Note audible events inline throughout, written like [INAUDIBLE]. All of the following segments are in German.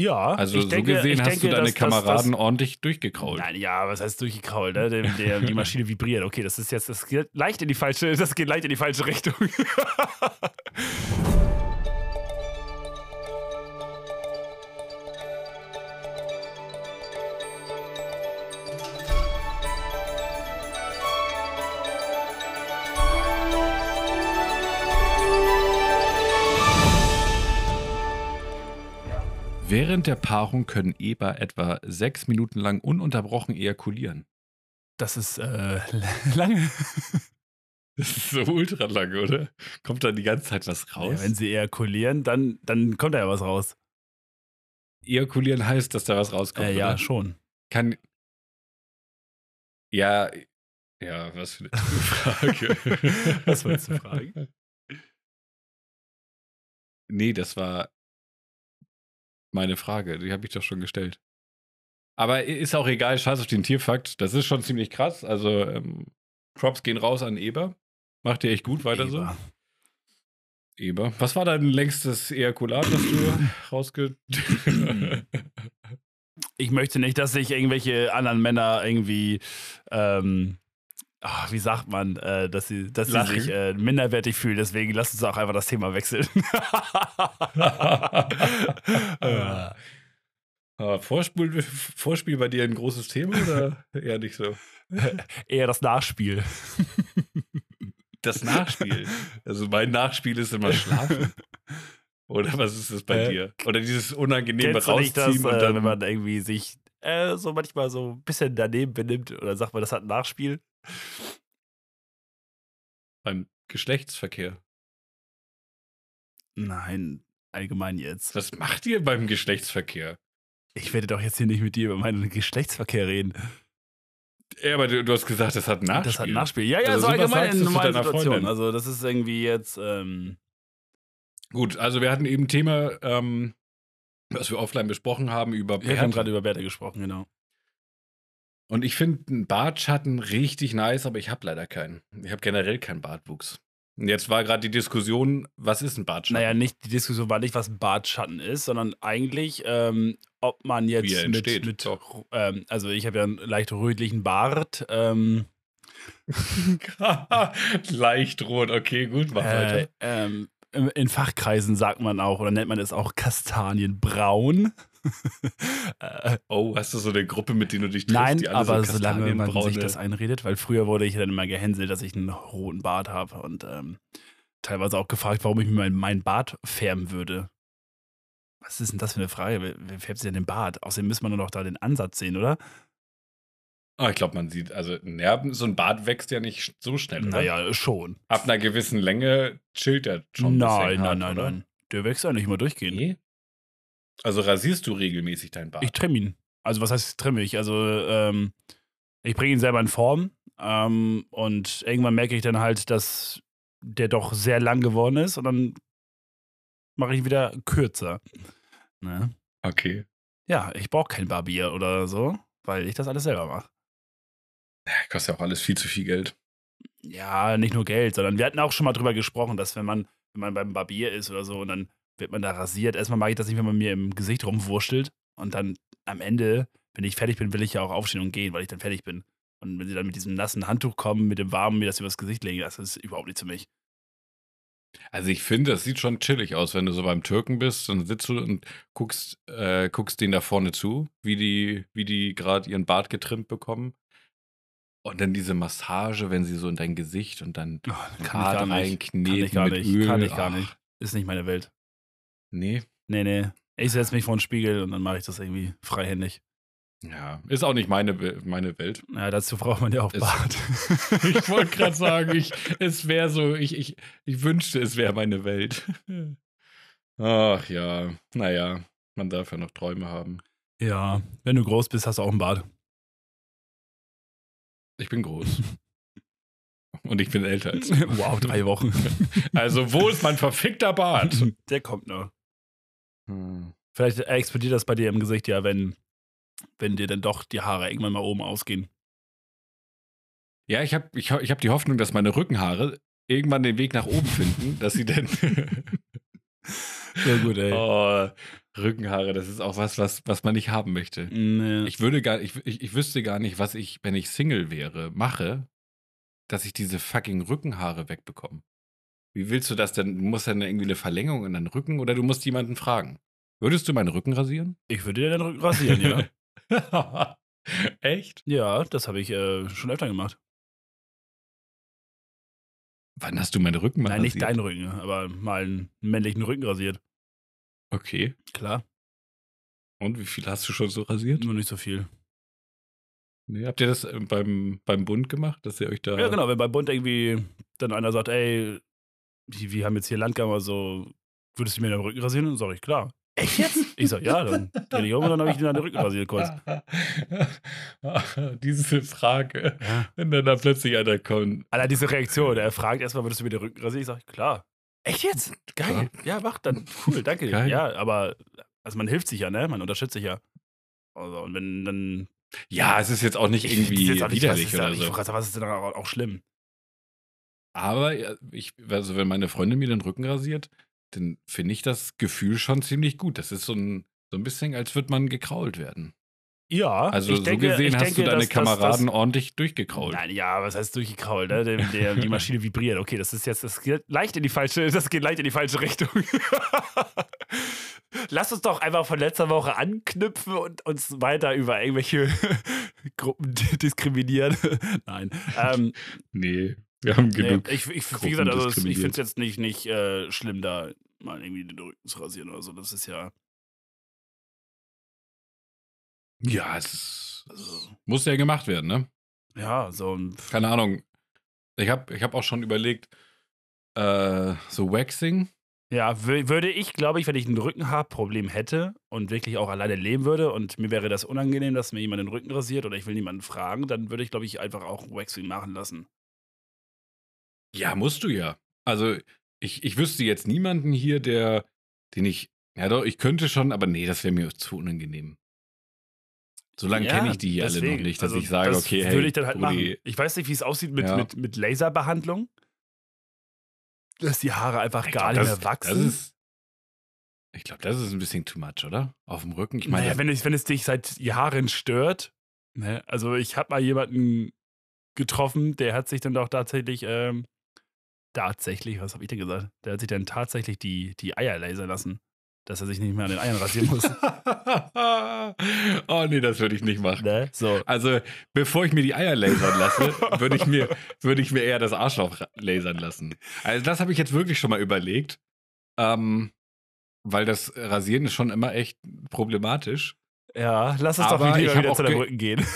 Ja, Also ich denke, so gesehen ich hast denke, du deine dass- dass- Kameraden dass- ordentlich durchgekrault. Nein, ja, was heißt durchgekrault? Ne? Der, der, die Maschine vibriert. Okay, das ist jetzt, das geht leicht in die falsche, das geht leicht in die falsche Richtung. [LAUGHS] Während der Paarung können Eber etwa sechs Minuten lang ununterbrochen ejakulieren. Das ist äh, [LAUGHS] lange. Das ist so ultra lang, oder? Kommt da die ganze Zeit was raus? Ja, wenn sie ejakulieren, dann, dann kommt da ja was raus. Ejakulieren heißt, dass da was rauskommt. Äh, ja, oder? schon. Kann. Ja, ja, was für eine [LAUGHS] Frage. Was wolltest du fragen? Nee, das war meine Frage. Die habe ich doch schon gestellt. Aber ist auch egal, scheiß auf den Tierfakt. Das ist schon ziemlich krass. Also, ähm, Props gehen raus an Eber. Macht ihr echt gut weiter Eber. so. Eber. Was war dein längstes Ejakulat, das du [CLEARS THROAT] rausge. Ich möchte nicht, dass sich irgendwelche anderen Männer irgendwie, ähm, ach, wie sagt man, äh, dass sie, dass sie sich äh, minderwertig fühlen. Deswegen lass uns auch einfach das Thema wechseln. [LAUGHS] Ah. Ah, Vorspiel, Vorspiel bei dir ein großes Thema oder eher nicht so? [LAUGHS] Eher das Nachspiel. [LAUGHS] Das Nachspiel. Also mein Nachspiel ist immer Schlafen. Oder was ist das bei Äh, dir? Oder dieses unangenehme nicht das, Rausziehen und äh, dann wenn man irgendwie sich äh, so manchmal so ein bisschen daneben benimmt oder sagt man, das hat ein Nachspiel? beim Geschlechtsverkehr. Nein, allgemein jetzt. Was macht ihr beim Geschlechtsverkehr? Ich werde doch jetzt hier nicht mit dir über meinen Geschlechtsverkehr reden. Ja, aber du, du hast gesagt, das hat ein Nachspiel. Das hat Nachspiel. Ja, ja, Also so allgemein in normalen Situationen. Also das ist irgendwie jetzt, ähm, Gut, also wir hatten eben Thema, ähm, was wir offline besprochen haben über wir haben Bärte. gerade über Bärte gesprochen, genau. Und ich finde einen Bartschatten richtig nice, aber ich habe leider keinen. Ich habe generell keinen Bartwuchs. Und jetzt war gerade die Diskussion, was ist ein Bartschatten? Naja, nicht, die Diskussion war nicht, was ein Bartschatten ist, sondern eigentlich, ähm, ob man jetzt Wie mit, entsteht. mit Doch. ähm, also ich habe ja einen leicht rötlichen Bart, ähm, [LAUGHS] Leicht rot, okay, gut, mach äh, weiter. ähm, in Fachkreisen sagt man auch, oder nennt man es auch Kastanienbraun. [LAUGHS] äh, Oh, hast du so eine Gruppe, mit denen du dich triffst, nein, die alle aber so solange man sich das einredet, weil früher wurde ich dann immer gehänselt, dass ich einen roten Bart habe und ähm, teilweise auch gefragt, warum ich mir meinen mein Bart färben würde. Was ist denn das für eine Frage? Wer, färbt sich denn den Bart? Außerdem müsste man nur noch da den Ansatz sehen, oder? Ah, ich glaube, man sieht, also Nerven, so ein Bart wächst ja nicht so schnell, oder? Naja, schon. Ab einer gewissen Länge chillt er schon ein nein, bisschen hart, nein, nein, oder? nein. Der wächst ja nicht immer durchgehend. Nee? Also rasierst du regelmäßig deinen Bart? Ich trimme ihn. Also was heißt trimme ich? Also ähm, ich bringe ihn selber in Form ähm, und irgendwann merke ich dann halt, dass der doch sehr lang geworden ist und dann mache ich ihn wieder kürzer. Ne? okay. Ja, ich brauche kein Barbier oder so, weil ich das alles selber mache. Kostet ja auch alles viel zu viel Geld. Ja, nicht nur Geld, sondern wir hatten auch schon mal drüber gesprochen, dass wenn man, wenn man beim Barbier ist oder so und dann wird man da rasiert, erstmal mag ich das nicht, wenn man mir im Gesicht rumwurschtelt und dann am Ende, wenn ich fertig bin, will ich ja auch aufstehen und gehen, weil ich dann fertig bin. Und wenn sie dann mit diesem nassen Handtuch kommen, mit dem warmen, mir das übers Gesicht legen, das ist überhaupt nicht zu mich. Also ich finde, das sieht schon chillig aus, wenn du so beim Türken bist, dann sitzt du und guckst, äh, guckst denen da vorne zu, wie die, wie die gerade ihren Bart getrimmt bekommen. Und dann diese Massage, wenn sie so in dein Gesicht und dann Oh, kann ich gar nicht. reinkneten Kann ich gar mit nicht. Öl. Kann ich gar nicht. Ist nicht meine Welt. Nee. Nee, nee. Ich setze mich vor den Spiegel und dann mache ich das irgendwie freihändig. Ja, ist auch nicht meine, meine Welt. Ja, dazu braucht man ja auch Es- Bart. [LAUGHS] Ich wollte gerade [LAUGHS] sagen, ich, es wäre so, ich, ich, ich wünschte, es wäre meine Welt. [LAUGHS] Ach ja, naja, man darf ja noch Träume haben. ja, wenn du groß bist, hast du auch einen Bart. Ich bin groß. [LAUGHS] Und ich bin älter als du. wow, drei Wochen. [LAUGHS] Also, wo ist mein verfickter Bart? [LAUGHS] Der kommt noch. Hm. Vielleicht explodiert das bei dir im Gesicht ja, wenn, wenn dir dann doch die Haare irgendwann mal oben ausgehen. Ja, ich habe ich, ich hab die Hoffnung, dass meine Rückenhaare irgendwann den Weg nach oben finden, dass sie dann. Sehr gut, ey. oh, Rückenhaare, das ist auch was, was, was man nicht haben möchte. Nee. Ich würde gar, ich, ich, ich wüsste gar nicht, was ich, wenn ich Single wäre, mache, dass ich diese fucking Rückenhaare wegbekomme. Wie willst du das denn? Du musst dann irgendwie eine Verlängerung in deinen Rücken oder du musst jemanden fragen. Würdest du meinen Rücken rasieren? Ich würde dir den Rücken rasieren, ja. [LAUGHS] Echt? ja, das habe ich äh, schon öfter gemacht. Wann hast du meinen Rücken mal Nein, nicht rasiert? deinen Rücken, aber mal einen männlichen Rücken rasiert. Okay. Klar, Und wie viel hast du schon so rasiert? nur nicht so viel. Nee, habt ihr das äh, beim, beim Bund gemacht, dass ihr euch da. Ja, genau, wenn bei Bund irgendwie dann einer sagt, ey, wir haben jetzt hier Landgang oder so, würdest du mir den Rücken rasieren? Dann sage ich, klar. Echt jetzt? Ich sag, ja, dann dreh dich um und dann habe ich dir den Rücken rasiert kurz. [LAUGHS] Diese Frage, wenn dann da plötzlich einer kommt. Alter, diese Reaktion, er fragt erstmal, würdest du mir den Rücken rasieren? Ich sag, klar. Echt jetzt? Geil. Ja, mach dann. Cool, [LAUGHS] danke. Geil. Ja, aber also man hilft sich ja, ne? Man unterstützt sich ja. Also, und wenn dann. Ja, es ist jetzt auch nicht Ich irgendwie jetzt auch nicht, widerlich oder Ich so. sagen, was ist denn auch, auch schlimm? Aber ja, ich, also wenn meine Freundin mir den Rücken rasiert, dann finde ich das Gefühl schon ziemlich gut. Das ist so ein, so ein bisschen, als würde man gekrault werden. Ja, Also ich so denke, gesehen ich hast denke, du deine dass- Kameraden dass- ordentlich durchgekrault. Nein, ja, was heißt durchgekrault, ne? Der, der, die [LAUGHS] Maschine vibriert. Okay, das ist jetzt, das geht leicht in die falsche, das geht leicht in die falsche Richtung. [LAUGHS] Lass uns doch einfach von letzter Woche anknüpfen und uns weiter über irgendwelche [LAUGHS] Gruppen diskriminieren. Nein. Ähm, Nee, wir haben nee, genug. ich, ich, wie gesagt, also ich finde es jetzt nicht, nicht äh, schlimm, da mal irgendwie den Rücken zu rasieren oder so. Das ist ja. Ja, es ist, Also, muss ja gemacht werden, ne? ja, so ein. Keine Ahnung. Ich habe ich hab auch schon überlegt, äh, so Waxing. Ja, wür- würde ich, glaube ich, wenn ich ein Rückenhaarproblem hätte und wirklich auch alleine leben würde und mir wäre das unangenehm, dass mir jemand den Rücken rasiert oder ich will niemanden fragen, dann würde ich, glaube ich, einfach auch Waxing machen lassen. Ja, musst du ja. Also, ich, ich wüsste jetzt niemanden hier, der, den ich, ja doch, ich könnte schon, aber nee, das wäre mir zu unangenehm. So lange Ja, kenne ich die hier alle deswegen. noch nicht, dass Also, ich sage, das okay, hey, würde ich dann halt Brudi, machen. Ich weiß nicht, wie es aussieht mit, Ja. mit, mit Laserbehandlung. Dass die Haare einfach ich gar glaub, nicht das, mehr wachsen. Das ist, ich glaube, das ist ein bisschen too much, oder? Auf dem Rücken. Ich meine, naja, wenn, es, wenn es dich seit Jahren stört. Ne? Also ich habe mal jemanden getroffen, der hat sich dann doch tatsächlich, ähm, tatsächlich, was habe ich denn gesagt? Der hat sich dann tatsächlich die, die Eier lasern lassen. Dass er sich nicht mehr an den Eiern rasieren muss. [LAUGHS] oh nee, das würde ich nicht machen. ne? So. Also, bevor ich mir die Eier lasern lasse, würde ich, mir, würde ich mir eher das Arschloch lasern lassen. Also, das habe ich jetzt wirklich schon mal überlegt. Ähm, weil das Rasieren ist schon immer echt problematisch. Ja, lass Aber doch lieber wieder zu deinem ge- Rücken gehen. [LAUGHS]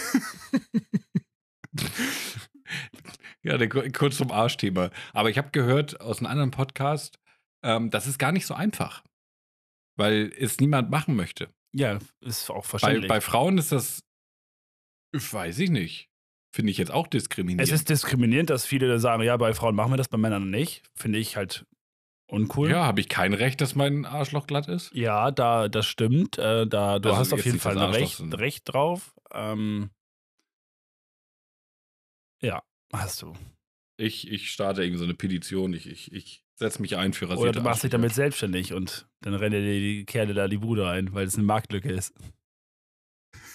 Ja, der, kurz zum Arschthema. Aber ich habe gehört aus einem anderen Podcast, ähm, das ist gar nicht so einfach. Weil es niemand machen möchte. ja, ist auch Bei, verständlich. bei Frauen ist das, weiß ich nicht. Finde ich jetzt auch diskriminierend. es ist diskriminierend, dass viele sagen, ja, bei Frauen machen wir das, bei Männern nicht. Finde ich halt uncool. Ja, habe ich kein Recht, dass mein Arschloch glatt ist? Ja, da, das stimmt. Äh, da, du Also hast auf jeden Fall ein Recht, Recht drauf. Ähm, ja, hast du. Ich, ich starte irgendwie so eine Petition. Ich, ich, ich setze mich ein für rasierte Oder du machst dich damit selbstständig und dann rennen dir die Kerle da die Bude ein, weil es eine Marktlücke ist.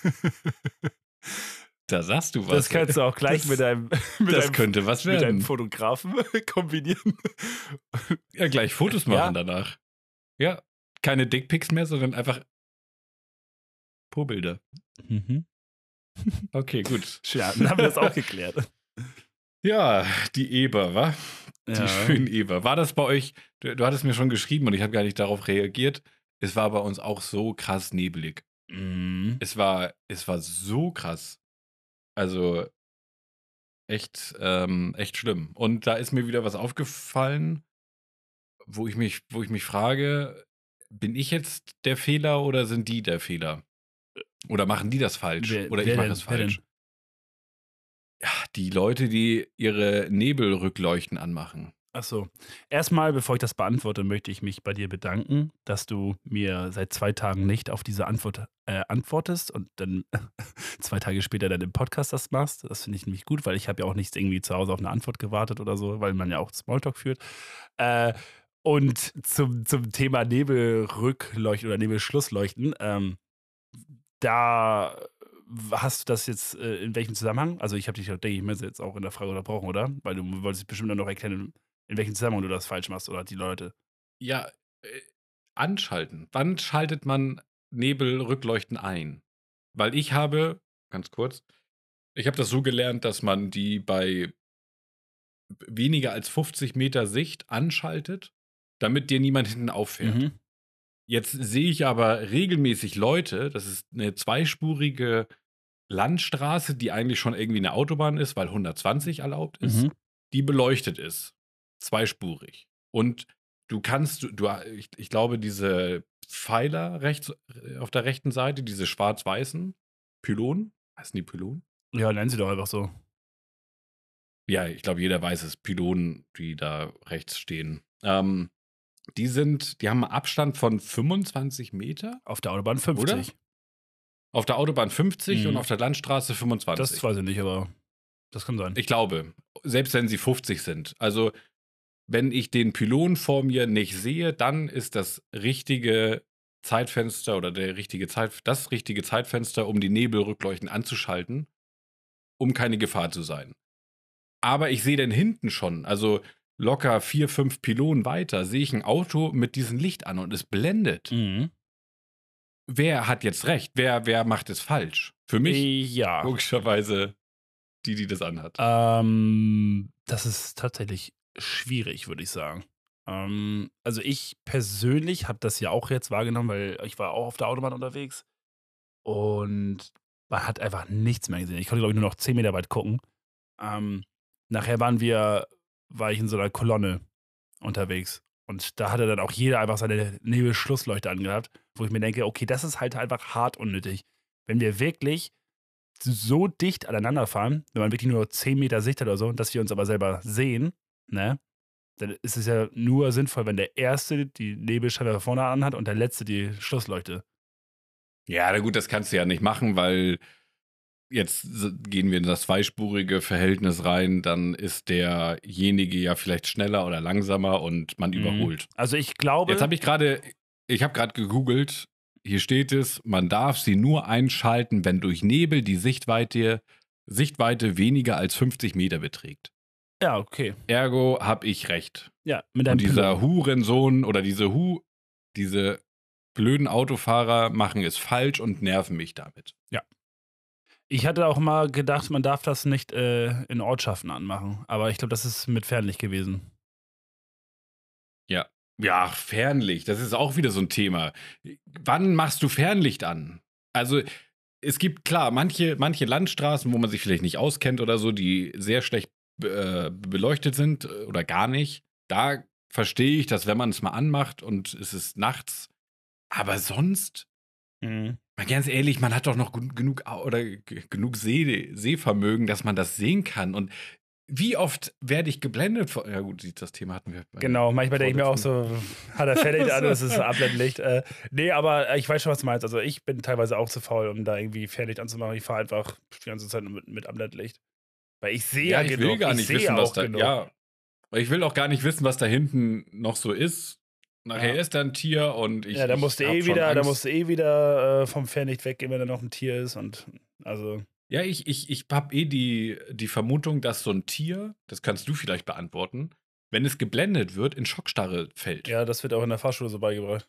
[LAUGHS] Da sagst du was. das kannst du auch gleich Das- mit deinem, [LAUGHS] mit das deinem, könnte was mit deinem. Fotografen [LAUGHS] kombinieren. Ja, gleich Fotos machen danach. Ja, keine Dickpics mehr, sondern einfach Po-Bilder. Mhm. Okay, gut. Schön, dann haben wir das auch geklärt. Ja, die Eber, wa? Die Ja. Eber. War das bei euch, du, du hattest mir schon geschrieben und ich habe gar nicht darauf reagiert. Es war bei uns auch so krass nebelig. Mhm. Es war, es war so krass. Also echt, ähm, echt schlimm. Und da ist mir wieder was aufgefallen, wo ich mich, wo ich mich frage, bin ich jetzt der Fehler oder sind die der Fehler? Oder machen die das falsch? Wer- oder ich mache denn? falsch? Ja, die Leute, die ihre Nebelrückleuchten anmachen. Achso. Erstmal, bevor ich das beantworte, möchte ich mich bei dir bedanken, dass du mir seit zwei Tagen nicht auf diese Antwort äh, antwortest und dann [LAUGHS] zwei Tage später dann im Podcast das machst. Das finde ich nämlich gut, weil ich habe ja auch nicht irgendwie zu Hause auf eine Antwort gewartet oder so, weil man ja auch Smalltalk führt. Äh, Und zum, zum Thema Nebelrückleuchten oder Nebelschlussleuchten, ähm, da hast du das jetzt äh, in welchem Zusammenhang? Also ich habe dich, denke ich, jetzt auch in der Frage unterbrochen, oder? Weil du wolltest bestimmt noch erkennen, in welchem Zusammenhang du das falsch machst oder die Leute. Ja, äh, anschalten. Wann schaltet man Nebelrückleuchten ein? Weil ich habe, ganz kurz, ich habe das so gelernt, dass man die bei weniger als 50 Meter Sicht anschaltet, damit dir niemand hinten auffährt. Mhm. Jetzt sehe ich aber regelmäßig Leute, das ist eine zweispurige Landstraße, die eigentlich schon irgendwie eine Autobahn ist, weil 120 erlaubt ist, mhm. die beleuchtet ist. Zweispurig. Und du kannst, du, ich, ich glaube, diese Pfeiler rechts äh, auf der rechten Seite, diese schwarz-weißen Pylonen, heißen die Pylonen? Ja, nennen sie doch einfach so. Ja, ich glaube, jeder weiß es, Pylonen, die da rechts stehen. Ähm, die sind, die haben einen Abstand von 25 Meter. Auf der Autobahn 50. Oder? Auf der Autobahn 50 mhm. und auf der Landstraße 25. Das weiß ich nicht, aber das kann sein. Ich glaube, selbst wenn sie 50 sind. Also, wenn ich den Pylon vor mir nicht sehe, dann ist das richtige Zeitfenster oder der richtige Zeit, das richtige Zeitfenster, um die Nebelrückleuchten anzuschalten, um keine Gefahr zu sein. Aber ich sehe dann hinten schon, also locker vier, fünf Pylonen weiter, sehe ich ein Auto mit diesem Licht an und es blendet. Mhm. Wer hat jetzt recht? Wer, wer macht es falsch? Für mich ja. logischerweise die, die das anhat. Ähm, das ist tatsächlich schwierig, würde ich sagen. Ähm, also ich persönlich habe das ja auch jetzt wahrgenommen, weil ich war auch auf der Autobahn unterwegs und man hat einfach nichts mehr gesehen. Ich konnte, glaube ich, nur noch 10 Meter weit gucken. Ähm, nachher waren wir war ich in so einer Kolonne unterwegs. Und da hatte dann auch jeder einfach seine Nebelschlussleuchte angehabt, wo ich mir denke, okay, das ist halt einfach hart unnötig. Wenn wir wirklich so dicht aneinander fahren, wenn man wirklich nur 10 Meter Sicht hat oder so, dass wir uns aber selber sehen, ne, dann ist es ja nur sinnvoll, wenn der Erste die Nebelscheibe vorne anhat und der Letzte die Schlussleuchte. Ja, na gut, das kannst du ja nicht machen, weil jetzt gehen wir in das zweispurige Verhältnis rein, dann ist derjenige ja vielleicht schneller oder langsamer und man mhm. überholt. Also ich glaube. Jetzt habe ich gerade, ich habe gerade gegoogelt. Hier steht es, man darf sie nur einschalten, wenn durch Nebel die Sichtweite, Sichtweite weniger als 50 Meter beträgt. Ja, okay. Ergo habe ich recht. Ja, mit einem Und dieser Pilot. Hurensohn oder diese Hu, diese blöden Autofahrer machen es falsch und nerven mich damit. Ja, ich hatte auch mal gedacht, man darf das nicht äh, in Ortschaften anmachen. Aber ich glaube, das ist mit Fernlicht gewesen. Ja. Ja, Fernlicht, das ist auch wieder so ein Thema. Wann machst du Fernlicht an? Also, es gibt klar manche, manche Landstraßen, wo man sich vielleicht nicht auskennt oder so, die sehr schlecht äh, beleuchtet sind äh, oder gar nicht. Da verstehe ich, dass wenn man es mal anmacht und es ist nachts, aber sonst, mhm. Mal ganz ehrlich, man hat doch noch genug oder genug Seh Sehvermögen, dass man das sehen kann. Und wie oft werde ich geblendet? Von, ja gut, das Thema hatten wir. Genau, manchmal denke ich mir auch so, hat er fertig an, das ist [LAUGHS] Abblendlicht. Äh, nee, aber ich weiß schon, was du meinst. Also ich bin teilweise auch zu faul, um da irgendwie Fernlicht anzumachen. Ich fahre einfach die ganze Zeit mit, mit Abblendlicht. Weil ich sehe ja, ja ich genug. will gar nicht wissen, was da, genug. ja. Ich will auch gar nicht wissen, was da hinten noch so ist. Nachher ja. ist da ein Tier und ich. Ja, da musst du eh wieder, da eh wieder äh, vom Fernlicht weggehen, wenn da noch ein Tier ist und also. Ja, ich, ich, ich habe eh die, die Vermutung, dass so ein Tier, das kannst du vielleicht beantworten, wenn es geblendet wird, in Schockstarre fällt. Ja, das wird auch in der Fahrschule so beigebracht.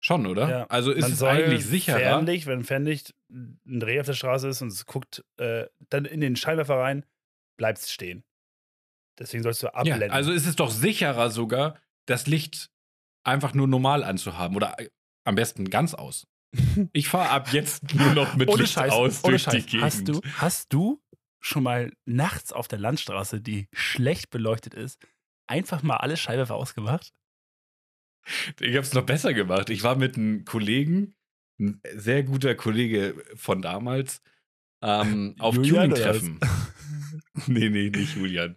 Schon, oder? Ja. Also ist Man es eigentlich sicherer. Fernlicht, wenn Fernlicht ein Dreh auf der Straße ist und es guckt äh, dann in den Scheinwerfer rein, bleibt es stehen. Deswegen sollst du abblenden. Ja, also ist es doch sicherer sogar, das Licht einfach nur normal anzuhaben oder äh, am besten ganz aus. [LAUGHS] Ich fahre ab jetzt nur noch mit ohne Licht Scheiß, aus durch Scheiß. die Gegend. Hast du, hast du schon mal nachts auf der Landstraße, die schlecht beleuchtet ist, einfach mal alle Scheinwerfer ausgemacht? Ich habe es noch besser gemacht. Ich war mit einem Kollegen, ein sehr guter Kollege von damals, ähm, auf Tuning-Treffen. [LAUGHS] nee, nee, nicht Julian.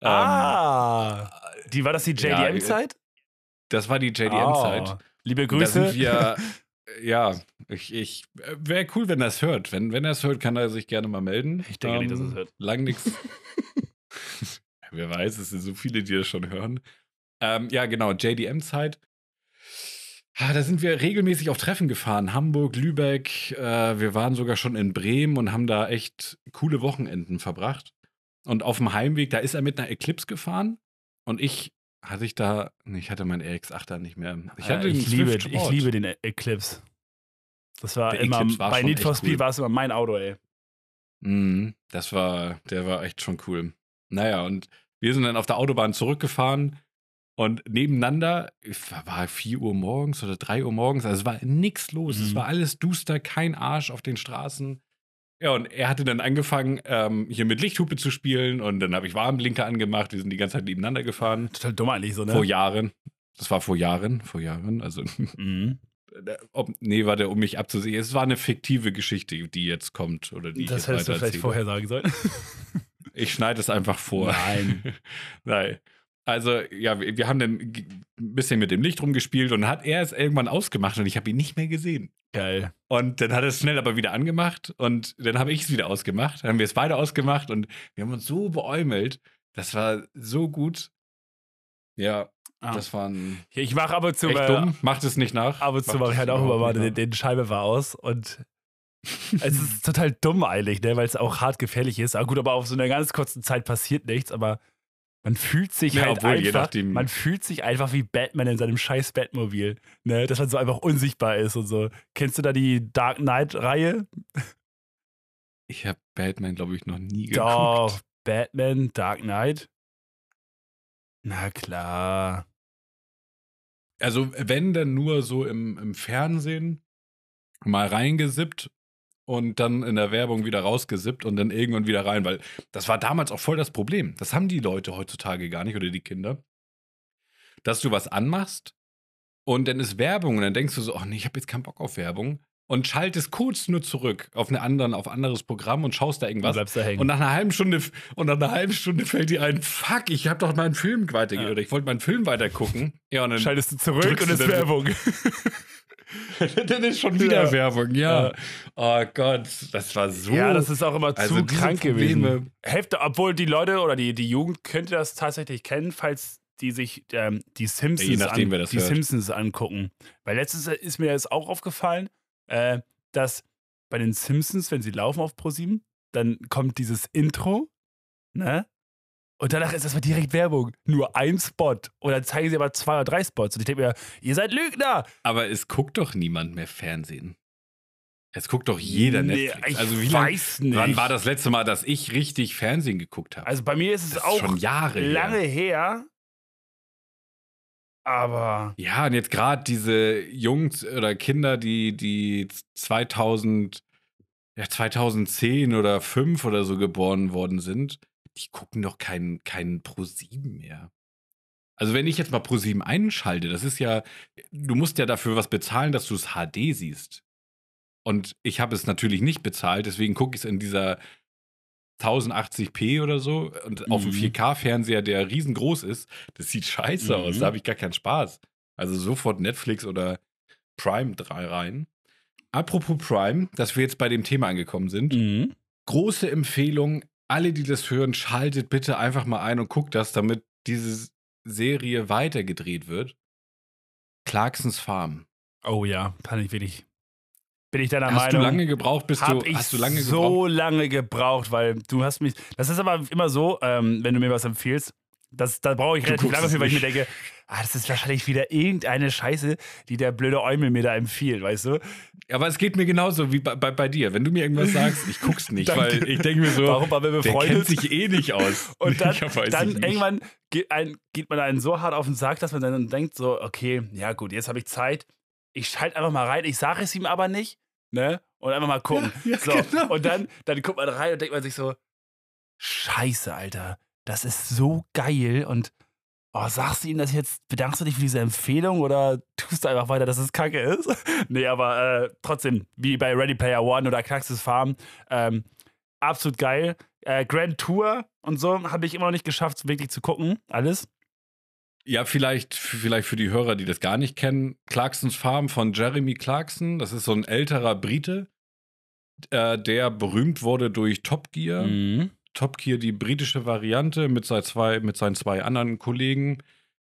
Ah, ähm, die war das die JDM-Zeit? Ja, das war die JDM-Zeit. Oh, liebe Grüße. Da sind wir, [LAUGHS] ja, ich, ich wäre cool, wenn er es hört. Wenn, wenn er es hört, kann er sich gerne mal melden. Ich denke ähm, nicht, dass er es ähm, hört. Lang nichts. [LAUGHS] [LAUGHS] Wer weiß, es sind so viele, die das schon hören. Ähm, ja, genau, JDM-Zeit. Ah, da sind wir regelmäßig auf Treffen gefahren. Hamburg, Lübeck. Äh, wir waren sogar schon in Bremen und haben da echt coole Wochenenden verbracht. Und auf dem Heimweg, da ist er mit einer Eclipse gefahren. Und ich hatte ich da, ich hatte meinen RX-8er nicht mehr. Ich, hatte äh, ich, liebe, ich liebe den Eclipse. Das war der immer, war bei Need for Speed cool. war es immer mein Auto, ey. Mm, das war, der war echt schon cool. Naja, und wir sind dann auf der Autobahn zurückgefahren und nebeneinander, war 4 Uhr morgens oder 3 Uhr morgens, also es war nichts los. Mhm. Es war alles duster, kein Arsch auf den Straßen. Ja, und er hatte dann angefangen, ähm, hier mit Lichthupe zu spielen und dann habe ich Warnblinker angemacht. Wir sind die ganze Zeit nebeneinander gefahren. Total dumm eigentlich so, ne? Vor Jahren. Das war vor Jahren, vor Jahren. Also, mhm. [LAUGHS] ob, nee, war der, um mich abzusehen. Es war eine fiktive Geschichte, die jetzt kommt oder die Das hättest du vielleicht vorher sagen sollen. ich schneide es einfach vor. Nein. [LAUGHS] Nein. Also, ja, wir haben dann ein bisschen mit dem Licht rumgespielt und hat er es irgendwann ausgemacht und ich habe ihn nicht mehr gesehen. Geil. Und dann hat er es schnell aber wieder angemacht und dann habe ich es wieder ausgemacht. Dann haben wir es beide ausgemacht und wir haben uns so beäumelt. Das war so gut. Ja, ah. das waren. Ich mache aber zu. Echt dumm. Macht es nicht nach. Ab und zu mache ich halt auch immer mal den, den Scheibe war aus und [LAUGHS] es ist total dumm eigentlich, ne, weil es auch hart gefährlich ist. Aber gut, aber auf so einer ganz kurzen Zeit passiert nichts, aber man fühlt sich ja, halt obwohl, einfach, man fühlt sich einfach wie Batman in seinem scheiß Batmobil, ne? Dass man so einfach unsichtbar ist und so. Kennst du da die Dark Knight Reihe? Ich habe Batman, glaube ich, noch nie geguckt. Doch, Batman, Dark Knight. Na klar. Also, wenn dann nur so im, im Fernsehen mal reingesippt und dann in der Werbung wieder rausgesippt und dann irgendwann wieder rein, weil das war damals auch voll das Problem. Das haben die Leute heutzutage gar nicht oder die Kinder. Dass du was anmachst und dann ist Werbung und dann denkst du so, ach nee, ich habe jetzt keinen Bock auf Werbung und schaltest kurz nur zurück auf eine anderen, auf ein anderes Programm und schaust da irgendwas. Und, da hängen. und nach einer halben Stunde und nach einer halben Stunde fällt dir ein, fuck, ich habe doch meinen Film weitergehört. Ja. Ich wollte meinen Film weiter gucken. Ja, und dann schaltest du zurück und ist Werbung. [LAUGHS] Dann ist schon wieder ja. Werbung, ja. ja. Oh Gott, das war so. Ja, das ist auch immer also zu krank gewesen. Hälfte, obwohl die Leute oder die, die Jugend könnte das tatsächlich kennen, falls die sich ähm, die Simpsons, nachdem, an, die Simpsons angucken. Weil letztens ist mir jetzt auch aufgefallen, äh, dass bei den Simpsons, wenn sie laufen auf ProSieben, dann kommt dieses Intro, ne? Und danach ist das mal direkt Werbung. Nur ein Spot. Und dann zeigen sie aber zwei oder drei Spots. Und ich denke mir, ihr seid Lügner. Aber es guckt doch niemand mehr Fernsehen. Es guckt doch jeder nee, Netflix. Ich also wie weiß lang, nicht. Wann war das letzte Mal, dass ich richtig Fernsehen geguckt habe? Also bei mir ist es das auch ist schon Jahre lange her. her. Aber. Ja, und jetzt gerade diese Jungs oder Kinder, die, die 2000, ja, 2010 oder 5 oder so geboren worden sind, die gucken doch keinen kein Pro7 mehr. Also wenn ich jetzt mal Pro7 einschalte, das ist ja, du musst ja dafür was bezahlen, dass du es HD siehst. Und ich habe es natürlich nicht bezahlt, deswegen gucke ich es in dieser 1080p oder so und mhm. auf einem 4K-Fernseher, der riesengroß ist. Das sieht scheiße mhm. aus, da habe ich gar keinen Spaß. Also sofort Netflix oder Prime 3 rein. Apropos Prime, dass wir jetzt bei dem Thema angekommen sind. Mhm. Große Empfehlung alle, die das hören, schaltet bitte einfach mal ein und guckt das, damit diese Serie weitergedreht wird. Clarksons Farm. Oh ja, kann ich wirklich. Bin ich deiner hast Meinung? Hast du lange gebraucht, bist du, ich hast du lange so gebraucht? lange gebraucht, weil du hast mich. Das ist aber immer so, ähm, wenn du mir was empfiehlst, das, da brauche ich relativ lange für, weil ich mir denke, ah, das ist wahrscheinlich wieder irgendeine Scheiße, die der blöde Eumel mir da empfiehlt, weißt du? Aber es geht mir genauso wie bei, bei, bei dir. Wenn du mir irgendwas sagst, ich guck's [LAUGHS] nicht, weil ich denke mir so, Warum, weil wir befreundet? der kennt sich eh nicht aus. [LAUGHS] Und dann, [LAUGHS] dann irgendwann geht, ein, geht man einen so hart auf den Sack, dass man dann denkt so, okay, ja gut, jetzt habe ich Zeit, ich schalte einfach mal rein, ich sage es ihm aber nicht, ne? Und einfach mal gucken. Ja, ja, so. Genau. Und dann, dann guckt man rein und denkt man sich so, Scheiße, Alter das ist so geil und oh, sagst du ihm das jetzt, bedankst du dich für diese Empfehlung oder tust du einfach weiter, dass es kacke ist? [LAUGHS] nee, aber äh, trotzdem, wie bei Ready Player One oder Cactus Farm, ähm, absolut geil. Äh, Grand Tour und so habe ich immer noch nicht geschafft, wirklich zu gucken, alles. Ja, vielleicht, vielleicht für die Hörer, die das gar nicht kennen, Clarksons Farm von Jeremy Clarkson, das ist so ein älterer Brite, äh, der berühmt wurde durch Top Gear. Mhm. Top Gear die britische Variante mit, zwei, mit seinen zwei anderen Kollegen.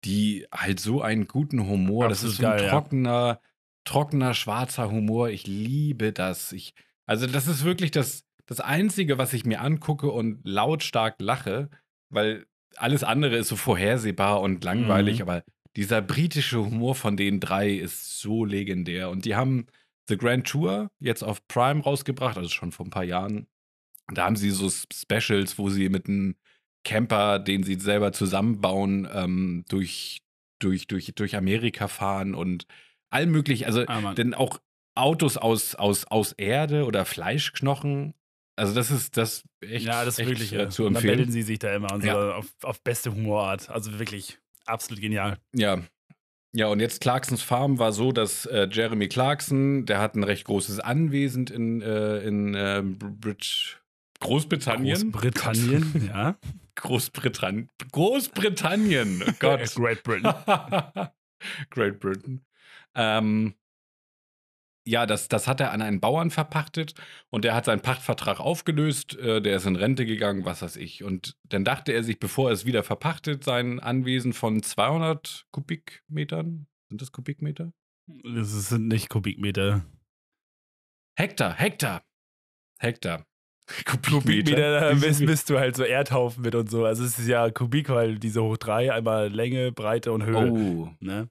die halt so einen guten Humor, das Absolut ist so ein geil, ja. trockener, trockener, schwarzer Humor. Ich liebe das. Ich, also, das ist wirklich das, das Einzige, was ich mir angucke und lautstark lache, weil alles andere ist so vorhersehbar und langweilig, Mhm. aber dieser britische Humor von den drei ist so legendär. Und die haben The Grand Tour jetzt auf Prime rausgebracht, also schon vor ein paar Jahren. Da haben sie so Specials, wo sie mit einem Camper, den sie selber zusammenbauen, ähm, durch, durch, durch, durch Amerika fahren und all möglich. Also, Ah, denn auch Autos aus, aus, aus Erde oder Fleischknochen. Also, das ist das echt, ja, das ist echt wirklich äh, ja. zu Und dann empfehlen. betteln sie sich da immer und so Ja. auf, auf beste Humorart. Also wirklich absolut genial. Ja. Ja, und jetzt Clarksons Farm war so, dass äh, Jeremy Clarkson, der hat ein recht großes Anwesen in, äh, in äh, Brit Großbritannien. Großbritannien, ja. [LAUGHS] Großbritannien. Großbritannien. Oh [LAUGHS] Gott. Great Britain. [LAUGHS] Great Britain. Ähm, ja, das, das hat er an einen Bauern verpachtet und der hat seinen Pachtvertrag aufgelöst. Äh, der ist in Rente gegangen, was weiß ich. Und dann dachte er sich, bevor er es wieder verpachtet, sein Anwesen von 200 Kubikmetern, sind das Kubikmeter? Das sind nicht Kubikmeter. Hektar, Hektar. Hektar. Kubikmeter, misst, misst du halt so Erdhaufen mit und so. Also es ist ja Kubik, weil diese hoch drei, einmal Länge, Breite und Höhe. Oh, Ne?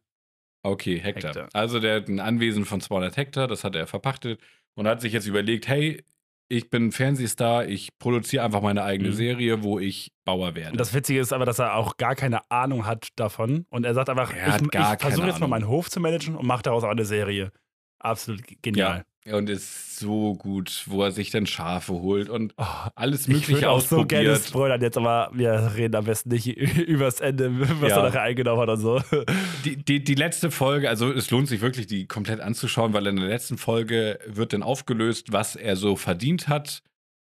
Okay, Hektar. Hektar. Also der hat ein Anwesen von 200 Hektar, das hat er verpachtet und hat sich jetzt überlegt, hey, ich bin Fernsehstar, ich produziere einfach meine eigene Mhm. Serie, wo ich Bauer werde. Und das Witzige ist aber, dass er auch gar keine Ahnung hat davon. Und er sagt einfach, Er ich, ich versuche jetzt mal meinen Hof zu managen und mache daraus auch eine Serie. Absolut genial. ja, und ist so gut, wo er sich dann Schafe holt und Oh, alles ich Mögliche würde auch so gerne ausprobiert. spoilern jetzt, aber wir reden am besten nicht übers Ende, [LAUGHS] was Ja. er nachher eingenommen hat und so. Die, die, die letzte Folge, also es lohnt sich wirklich, die komplett anzuschauen, weil in der letzten Folge wird dann aufgelöst, was er so verdient hat.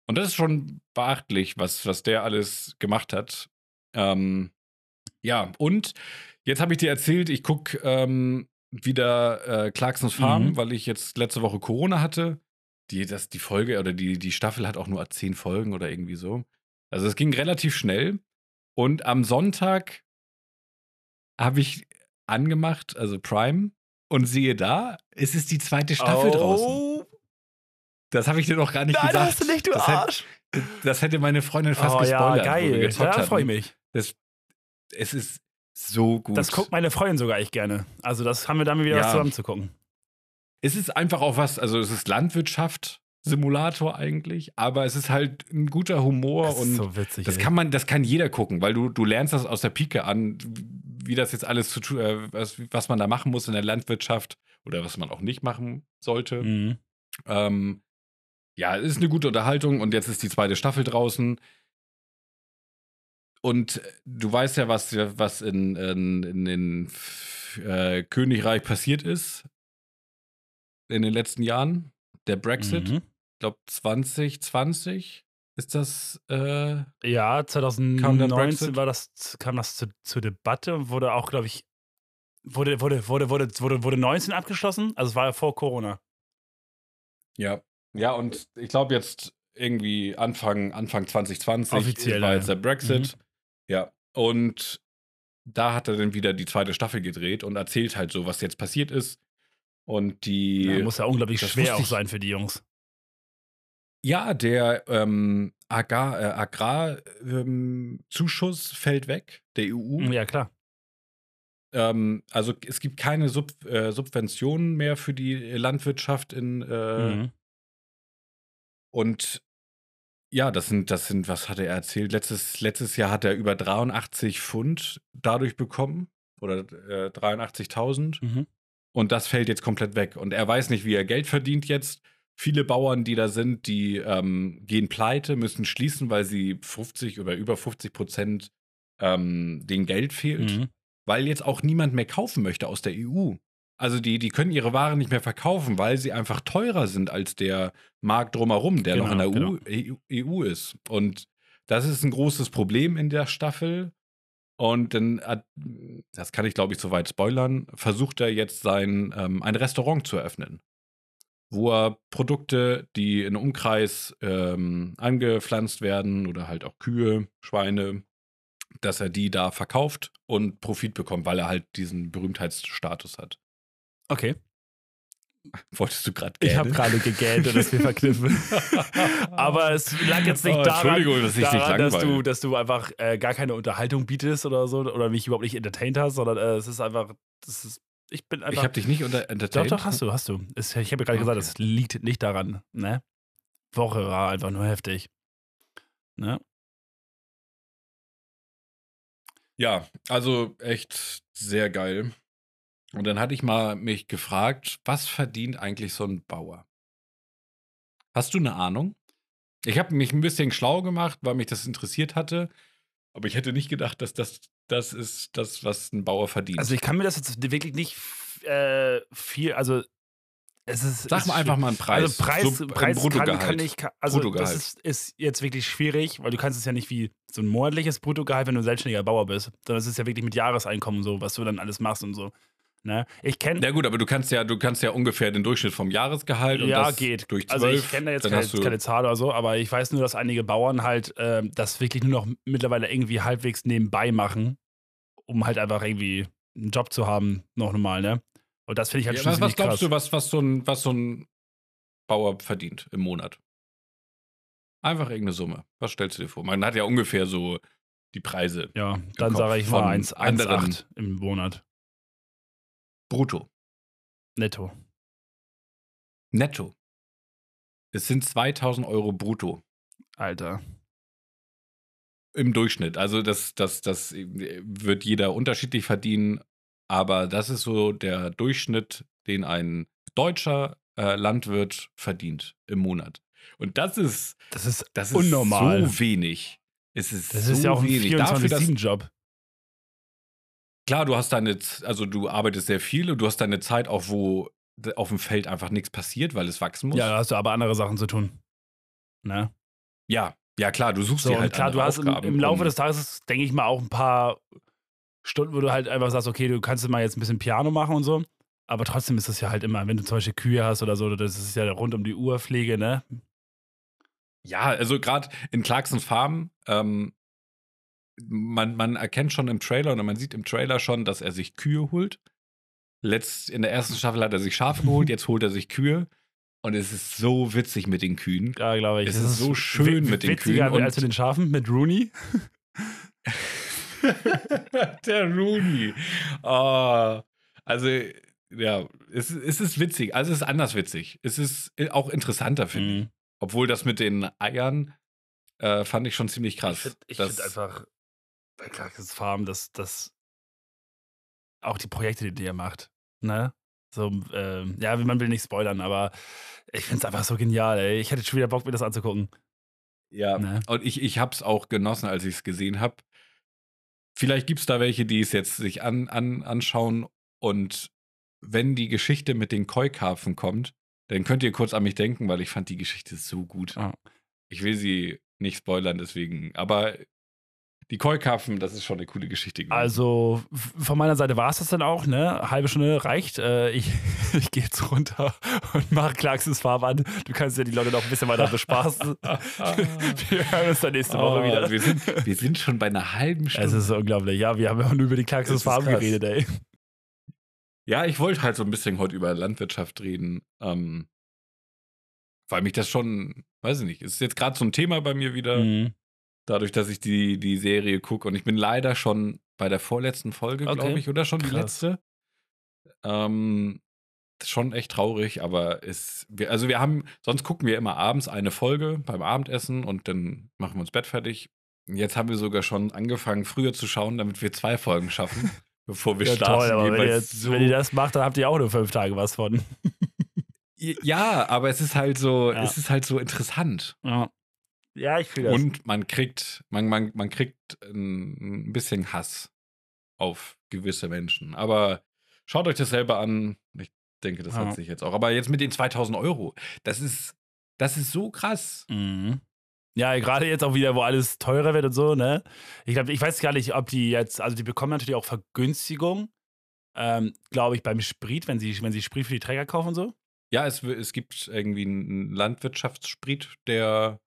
Und das ist schon beachtlich, was, was der alles gemacht hat. Ähm, ja, und jetzt habe ich dir erzählt, ich gucke ähm, wieder äh, Clarksons Farm, Mhm. weil ich jetzt letzte Woche Corona hatte. Die, das, die Folge oder die, die Staffel hat auch nur zehn Folgen oder irgendwie so. Also es ging relativ schnell. Und am Sonntag habe ich angemacht, also Prime, und sehe da, es ist die zweite Staffel draußen. oh, Das habe ich dir noch gar nicht nein, gesagt. hast du nicht, du das, hätte, Arsch. das hätte meine Freundin fast oh ja, gespoilert, wir geil. Da freue mich. Das, es ist so gut. Das guckt meine Freundin sogar echt gerne. Also das haben wir dann wieder Ja. was zusammen zu gucken. es ist einfach auch was, also es ist Landwirtschaft, Simulator eigentlich, aber es ist halt ein guter Humor Das und so witzig. das ey. kann man, das kann jeder gucken, weil du, du lernst das aus der Pike an, wie das jetzt alles zu tun, äh, was, was man da machen muss in der Landwirtschaft oder was man auch nicht machen sollte. Mhm. Ähm, ja, es ist eine gute Unterhaltung und jetzt ist die zweite Staffel draußen. Und du weißt ja, was, was in, in, in, äh, Königreich passiert ist in den letzten Jahren. Der Brexit, Mhm. ich glaube 2020 ist das. Äh, Ja, Kam der 2019 Brexit? war das, kam das zu, zur Debatte und wurde auch, glaube ich, wurde, wurde, wurde, wurde, wurde, wurde 19 abgeschlossen. Also es war ja vor Corona. ja. Ja, und ich glaube jetzt irgendwie Anfang, Anfang 2020 Offiziell, war jetzt der Brexit. Ja. Und da hat er dann wieder die zweite Staffel gedreht und erzählt halt so, was jetzt passiert ist. Und die. Ja, muss ja unglaublich schwer auch sein für die Jungs. Ja, der ähm, äh, Agrarzuschuss ähm, fällt weg, der EU. Ja, klar. Ähm, also es gibt keine Sub, äh, Subventionen mehr für die Landwirtschaft in äh, Mhm. und ja, das sind, das sind, was hatte er erzählt? Letztes, letztes Jahr hat er über 83 Pfund dadurch bekommen. Oder äh, 83.000. Mhm. Und das fällt jetzt komplett weg. Und er weiß nicht, wie er Geld verdient jetzt. Viele Bauern, die da sind, die ähm, gehen pleite, müssen schließen, weil sie 50 oder über 50 Prozent ähm, den Geld fehlt. Mhm. Weil jetzt auch niemand mehr kaufen möchte aus der EU. Also die, die können ihre Waren nicht mehr verkaufen, weil sie einfach teurer sind als der Markt drumherum, der noch in der Genau, EU, EU ist. Und das ist ein großes Problem in der Staffel. Und dann, hat- das kann ich glaube ich soweit spoilern, versucht er jetzt sein, ähm, ein Restaurant zu eröffnen. Wo er Produkte, die in Umkreis ähm, angepflanzt werden oder halt auch Kühe, Schweine, dass er die da verkauft und Profit bekommt, weil er halt diesen Berühmtheitsstatus hat. Okay. Wolltest du gerade Ich habe gerade gegähnt und es mir verkniffen. [LAUGHS] Aber es lag jetzt nicht Oh, daran, dass ich daran dass, du, dass du einfach äh, gar keine Unterhaltung bietest oder so oder mich überhaupt nicht entertained hast, sondern äh, es ist einfach, das ist, ich bin Ich einfach. habe dich nicht unter doch, entertained. doch, hast du, hast du. Es, ich habe ja gerade gesagt, Okay. es liegt nicht daran. Ne? Woche war einfach nur heftig. Ne? Ja, also echt sehr geil. Und dann hatte ich mal mich gefragt, was verdient eigentlich so ein Bauer? Hast du eine Ahnung? Ich habe mich ein bisschen schlau gemacht, weil mich das interessiert hatte. Aber ich hätte nicht gedacht, dass das das ist, das, was ein Bauer verdient. Also ich kann mir das jetzt wirklich nicht äh, viel, also es ist. Sag mal einfach mal einen Preis. Also Preis, So ein Preis kann, Bruttogehalt. kann ich, also Bruttogehalt. das ist, ist jetzt wirklich schwierig, weil du kannst es ja nicht wie so ein monatliches Bruttogehalt, wenn du ein selbstständiger Bauer bist, sondern es ist ja wirklich mit Jahreseinkommen so, was du dann alles machst und so. Ne? Ich kenne Na gut, aber du kannst ja, du kannst ja ungefähr den Durchschnitt vom Jahresgehalt und ja, das geht. durch also zwölf. ich kenne da jetzt keine, du, keine Zahl oder so, aber ich weiß nur, dass einige Bauern halt ähm, das wirklich nur noch mittlerweile irgendwie halbwegs nebenbei machen, um halt einfach irgendwie einen Job zu haben, noch normal, ne? Und das finde ich halt ja, schon was, was glaubst krass. du, was, was, so ein, was so ein Bauer verdient im Monat? Einfach irgendeine Summe. Was stellst du dir vor? Man hat ja ungefähr so die Preise Ja, dann sage ich von mal 1 anderen- 1,8 im Monat. Brutto. Netto. Netto. Es sind 2000 Euro brutto Alter. im Durchschnitt. Also das, das, das wird jeder unterschiedlich verdienen, aber das ist so der Durchschnitt, den ein deutscher äh, Landwirt verdient im Monat. Und das ist, Das ist, das ist Unnormal. so wenig. Es ist das so ist ja auch ein wenig. Dafür, dass, 24-7-Job. Klar, du hast deine, also du arbeitest sehr viel und du hast deine Zeit auch, wo auf dem Feld einfach nichts passiert, weil es wachsen muss. Ja, da hast du aber andere Sachen zu tun. Ne? ja, ja, klar, du suchst So, dir halt klar, du hast im, Aufgaben, im Laufe um- des Tages, denke ich mal, auch ein paar Stunden, wo du halt einfach sagst, okay, du kannst mal jetzt ein bisschen Piano machen und so. Aber trotzdem ist das ja halt immer, wenn du zum Beispiel Kühe hast oder so, das ist ja rund um die Uhr Pflege, ne? Ja, also gerade in Clarkson Farm, ähm, man, man erkennt schon im Trailer oder man sieht im Trailer schon, dass er sich Kühe holt. Letzt, in der ersten Staffel hat er sich Schafe [LAUGHS] geholt, jetzt holt er sich Kühe. Und es ist so witzig mit den Kühen. Ja, glaube ich. Es Das ist so schön mit den Kühen und- als mit den Schafen, mit Rooney. [LAUGHS] der Rooney. Oh, also, ja, es, es ist witzig. Also, es ist anders witzig. Es ist auch interessanter, finde ich. Mhm. Obwohl das mit den Eiern äh, fand ich schon ziemlich krass. Ich finde ich find einfach bei Clark's Farm, dass das auch die Projekte, die der macht, ne? So, ähm, ja, man will nicht spoilern, aber ich finde es einfach so genial, ey. Ich hätte schon wieder Bock, mir das anzugucken. Ja, Ne? und ich, ich habe es auch genossen, als ich es gesehen habe. Vielleicht gibt es da welche, die es jetzt sich an, an, anschauen und wenn die Geschichte mit den Koi-Karpfen kommt, dann könnt ihr kurz an mich denken, weil ich fand die Geschichte so gut. Ja. Ich will sie nicht spoilern, deswegen. Aber die Koi-Karpfen, das ist schon eine coole Geschichte gewesen. Also von meiner Seite war es das dann auch, ne? Halbe Stunde reicht. Äh, ich [LAUGHS] ich gehe jetzt runter und mache Clarks Farm an. Du kannst ja die Leute noch ein bisschen weiter bespaßen. [LAUGHS] wir hören uns dann nächste Woche Oh, wieder. Wir sind, wir sind schon bei einer halben Stunde. Es ist unglaublich. Ja, wir haben ja nur über die Clarks Es ist Farm krass. geredet, ey. Ja, ich wollte halt so ein bisschen heute über Landwirtschaft reden, ähm, weil mich das schon, weiß ich nicht, ist jetzt gerade so ein Thema bei mir wieder, Mhm. Dadurch, dass ich die, die Serie gucke und ich bin leider schon bei der vorletzten Folge, Okay. glaube ich, oder schon die Krass. letzte. Ähm, ist schon echt traurig, aber es, wir, also wir haben, sonst gucken wir immer abends eine Folge beim Abendessen und dann machen wir uns Bett fertig. Jetzt haben wir sogar schon angefangen, früher zu schauen, damit wir zwei Folgen schaffen, [LAUGHS] bevor wir Ja, starten. toll, aber wenn ihr, so wenn ihr das macht, dann habt ihr auch nur fünf Tage was von. Ja, aber es ist halt so, [LAUGHS] Ja. es ist halt so interessant. Ja, ja ich fühle das. Und man kriegt, man, man, man kriegt ein, ein bisschen Hass auf gewisse Menschen. Aber schaut euch das selber an. Ich denke, das Ja. hat sich jetzt auch. Aber jetzt mit den 2000 Euro, das ist, das ist so krass. Mhm. Ja, gerade jetzt auch wieder, wo alles teurer wird und so, ne? Ich glaube, ich weiß gar nicht, ob die jetzt, also die bekommen natürlich auch Vergünstigung, ähm, glaube ich, beim Sprit, wenn sie, wenn sie Sprit für die Träger kaufen und so. Ja, es, es gibt irgendwie einen Landwirtschaftssprit, der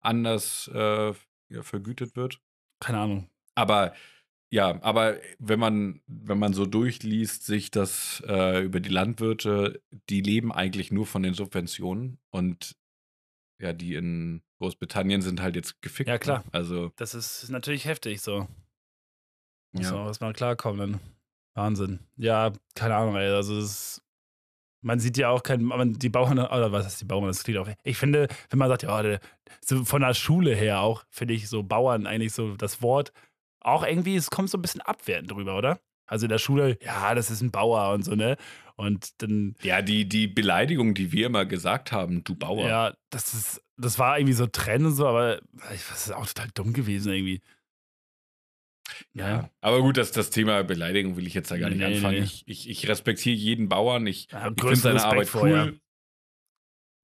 anders äh, vergütet wird. Keine Ahnung. Aber ja, aber wenn man, wenn man so durchliest, sich das äh, über die Landwirte, die leben eigentlich nur von den Subventionen und ja, die in Großbritannien sind halt jetzt gefickt. Ja, klar. Ne? Also, Das ist natürlich heftig so. Muss Ja. man erstmal klarkommen. Dann. Wahnsinn. Ja, keine Ahnung, ey. Also, es ist, man sieht ja auch kein, man, die Bauern, oder was ist die Bauern, das klingt auch. Ich finde, wenn man sagt, ja, der, so von der Schule her auch, finde ich so Bauern eigentlich so das Wort auch irgendwie, es kommt so ein bisschen abwertend drüber, oder? Also in der Schule, ja, das ist ein Bauer und so, ne? Und dann, ja, die, die Beleidigung, die wir immer gesagt haben, du Bauer. ja, das ist, das war irgendwie so Trend und so, aber ich- das ist auch total dumm gewesen irgendwie. Ja, aber gut, das, das Thema Beleidigung will ich jetzt da gar nicht Nee, anfangen. nee. Ich, ich, ich respektiere jeden Bauern. Ich, Ja, ich finde seine Arbeit cool. ja.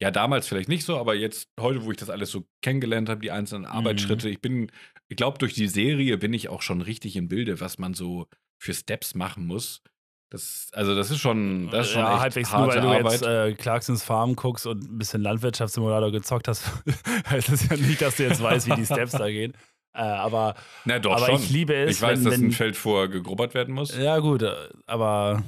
Ja. damals vielleicht nicht so, aber jetzt, heute, wo ich das alles so kennengelernt habe, die Mhm. einzelnen Arbeitsschritte, ich bin, ich glaube, durch die Serie bin ich auch schon richtig im Bilde, was man so für Steps machen muss. Das, also, das ist schon, das ist schon ja, halbwegs nur, weil du Arbeit. jetzt äh, Clarksons Farm guckst und ein bisschen Landwirtschaftssimulator gezockt hast, [LAUGHS] heißt das ja nicht, dass du jetzt weißt, wie die Steps da gehen. Äh, aber Na doch, aber schon. ich liebe es, ich weiß, wenn, dass wenn ein Feld vorher gegrubbert werden muss. Ja, gut, äh, aber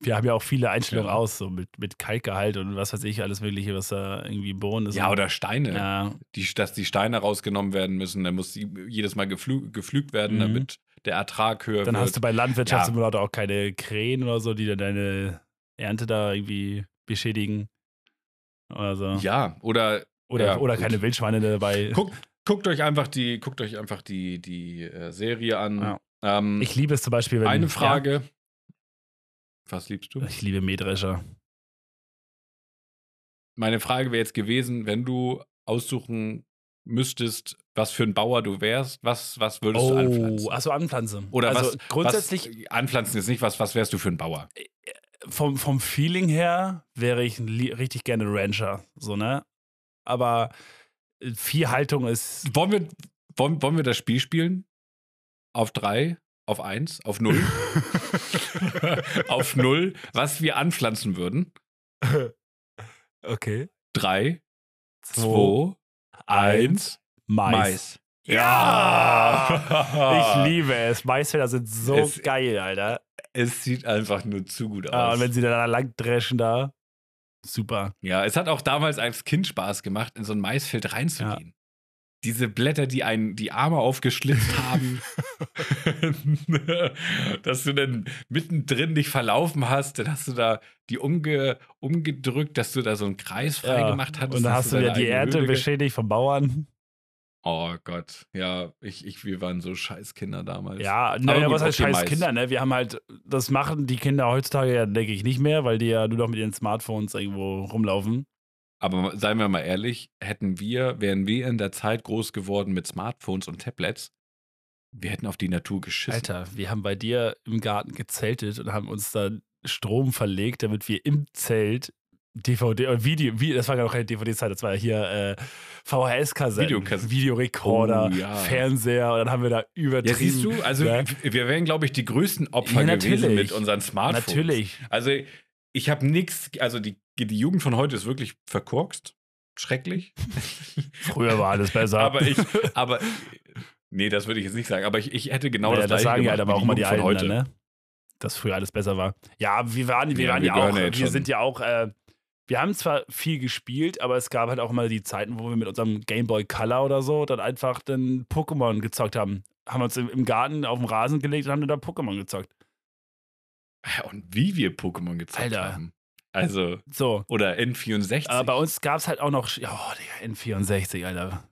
wir haben ja auch viele Einstellungen Ja. aus, so mit, mit Kalkgehalt und was weiß ich, alles Mögliche, was da irgendwie im Boden ist. Ja, oder Steine. Ja, Die, dass die Steine rausgenommen werden müssen, dann muss die jedes Mal geflü gepflügt werden, Mhm. damit der Ertrag höher dann wird. hast du bei Landwirtschaftssimulator auch keine Krähen oder so, die dann deine Ernte da irgendwie beschädigen. Oder so. ja, oder oder ja, oder gut. keine Wildschweine dabei. Guckt, guckt euch einfach die, guckt euch einfach die, die äh, Serie an. Ja. Ähm, Ich liebe es zum Beispiel, wenn. eine Frage. Was liebst du? Ja, ich liebe Mähdrescher. Meine Frage wäre jetzt gewesen, wenn du aussuchen müsstest, was für ein Bauer du wärst, was, was würdest du anpflanzen? Oh, achso, anpflanzen. Oder also was, grundsätzlich was, anpflanzen ist nicht, was, was wärst du für ein Bauer? vom, vom Feeling her wäre ich richtig gerne Rancher, so, ne? Aber äh, Viehhaltung ist. Wollen wir, wollen, wollen wir das Spiel spielen? Auf drei, auf eins, auf null? [LAUGHS] auf null, was wir anpflanzen würden? [LAUGHS] okay. Drei, Zwei, eins, Mais. Mais. Ja! Ich liebe es. Maisfelder sind so Es- geil, Alter. Es sieht einfach nur zu gut Ah, aus. und wenn sie da lang dreschen da. Super. ja, es hat auch damals als Kind Spaß gemacht, in so ein Maisfeld reinzugehen. Diese Blätter, die einen die Arme aufgeschlitzt haben, [LAUGHS] dass du dann mittendrin dich verlaufen hast, dann hast du da die umge, umgedrückt, dass du da so einen Kreis frei Ja. gemacht hattest. Und dann hast du deine die Höhle ge- beschädigt vom Bauern. Oh Gott, ja, ich, ich, wir waren so scheiß Kinder damals. Ja, naja, was heißt okay, scheiß Mais. Kinder, ne? Wir haben halt, das machen die Kinder heutzutage ja, denke ich, nicht mehr, weil die ja nur noch mit ihren Smartphones irgendwo rumlaufen. Aber seien wir mal ehrlich, hätten wir, wären wir in der Zeit groß geworden mit Smartphones und Tablets, wir hätten auf die Natur geschissen. Alter, wir haben bei dir im Garten gezeltet und haben uns da Strom verlegt, damit wir im Zelt DVD, äh, Video, wie, das war ja noch keine DVD-Zeit, das war ja hier äh, VHS-Kassetten. Videorekorder, Oh, ja. Fernseher und dann haben wir da übertrieben. Ja, siehst du, also Ja. wir wir wären, glaube ich, die größten Opfer Ja, gewesen mit unseren Smartphones. Natürlich. Also ich habe nichts, also die, die Jugend von heute ist wirklich verkorkst, schrecklich. [LAUGHS] Früher war alles besser. aber ich, [LAUGHS] aber, nee, das würde ich jetzt nicht sagen, aber ich, ich hätte genau ja, das das gleiche sagen ja gemacht halt aber auch die Jugend Alten, dann, ne? Dass früher alles besser war. Ja, wir waren, wir Ja, waren wir ja auch, ja wir schon. sind ja auch, äh, wir haben zwar viel gespielt, aber es gab halt auch mal die Zeiten, wo wir mit unserem Game Boy Color oder so dann einfach dann Pokémon gezockt haben. Haben uns im, Garten auf den Rasen gelegt und haben dann da Pokémon gezockt. Ja, Und wie wir Pokémon gezockt Alter. haben. Also, So. oder N64. Aber bei uns gab es halt auch noch, ja, oh, Digga, N64, Alter.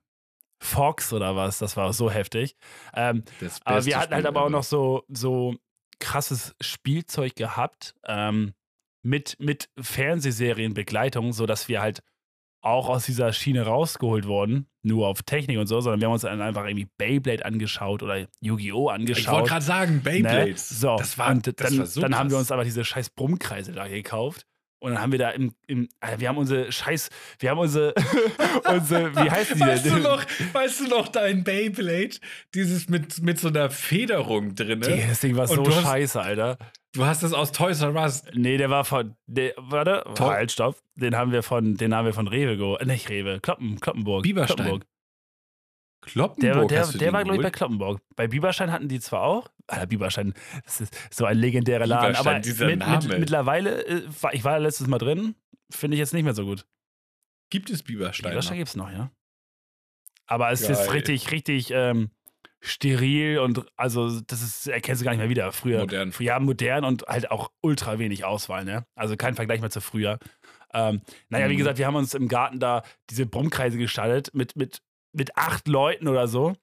Fox oder was, das war so heftig. Ähm, Aber wir hatten halt Spiel aber auch noch so, so krasses Spielzeug gehabt ähm, mit, mit Fernsehserienbegleitung, sodass wir halt auch aus dieser Schiene rausgeholt wurden, nur auf Technik und so, sondern wir haben uns dann einfach irgendwie Beyblade angeschaut oder Yu-Gi-Oh! Ich wollte angeschaut. gerade sagen, ne? Beyblades. So, das war, und das dann, war so dann haben wir uns aber diese scheiß Brummkreise da gekauft. Und dann haben wir da im, im wir haben unsere scheiß, wir haben unsere, [LAUGHS] unsere wie heißt die Weißt du denn? noch, weißt du noch dein Beyblade? Dieses mit, mit so einer Federung drin. Das Ding war Und so du scheiße, Alter. Du hast das aus Toys R Us. Nee, der war von. Der, warte, Toll. halt, stopp. Den haben wir von, den haben wir von Rewe geholt. Nicht Rewe, Kloppen, Kloppenburg. Bieberstein. Kloppenburg. Kloppenburg Der, der, der war, glaube ich, bei? Kloppenburg. Bei Bieberstein hatten die zwar auch. Ah, Bieberstein, das ist so ein legendärer Laden. Aber dieser mit, mit, mittlerweile, äh, war, ich war letztes Mal drin, finde ich jetzt nicht mehr so gut. Gibt es Bieberstein? Bieberstein gibt es noch, ja. Aber es Geil. ist richtig, richtig ähm, steril und also das ist, erkennst du gar nicht mehr wieder. Früher, Modern. Ja, modern und halt auch ultra wenig Auswahl, ne? Also kein Vergleich mehr zu früher. Ähm, naja, wie Mhm. gesagt, wir haben uns im Garten da diese Brummkreise gestaltet mit, mit, mit acht Leuten oder so.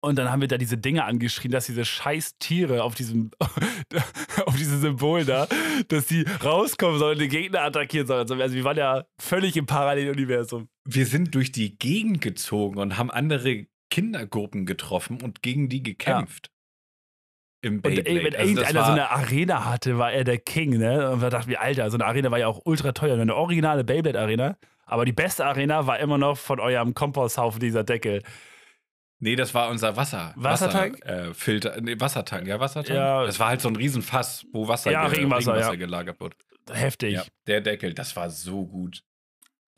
Und dann haben wir da diese Dinge angeschrien, dass diese scheiß Tiere auf diesem, [LAUGHS] auf diesem Symbol da, dass die rauskommen sollen und den Gegner attackieren sollen. Also wir waren ja völlig im Paralleluniversum. Wir sind durch die Gegend gezogen und haben andere Kindergruppen getroffen und gegen die gekämpft. Im Und Beyblade. ey, wenn Also irgendeiner so eine Arena hatte, war er der King, ne? Und wir dachten, wie Alter, so eine Arena war ja auch ultra teuer. Eine originale Beyblade-Arena. Aber die beste Arena war immer noch von eurem Komposthaufen, dieser Deckel. Nee, das war unser Wasser. Wassertank? Wasser, äh, Filter, nee, Wassertank, ja, Wassertank. Ja. Das war halt so ein Riesenfass, wo Wasser, Ja, ge- Regenwasser, ja. gelagert wurde. Heftig. Ja, der Deckel, das war so gut.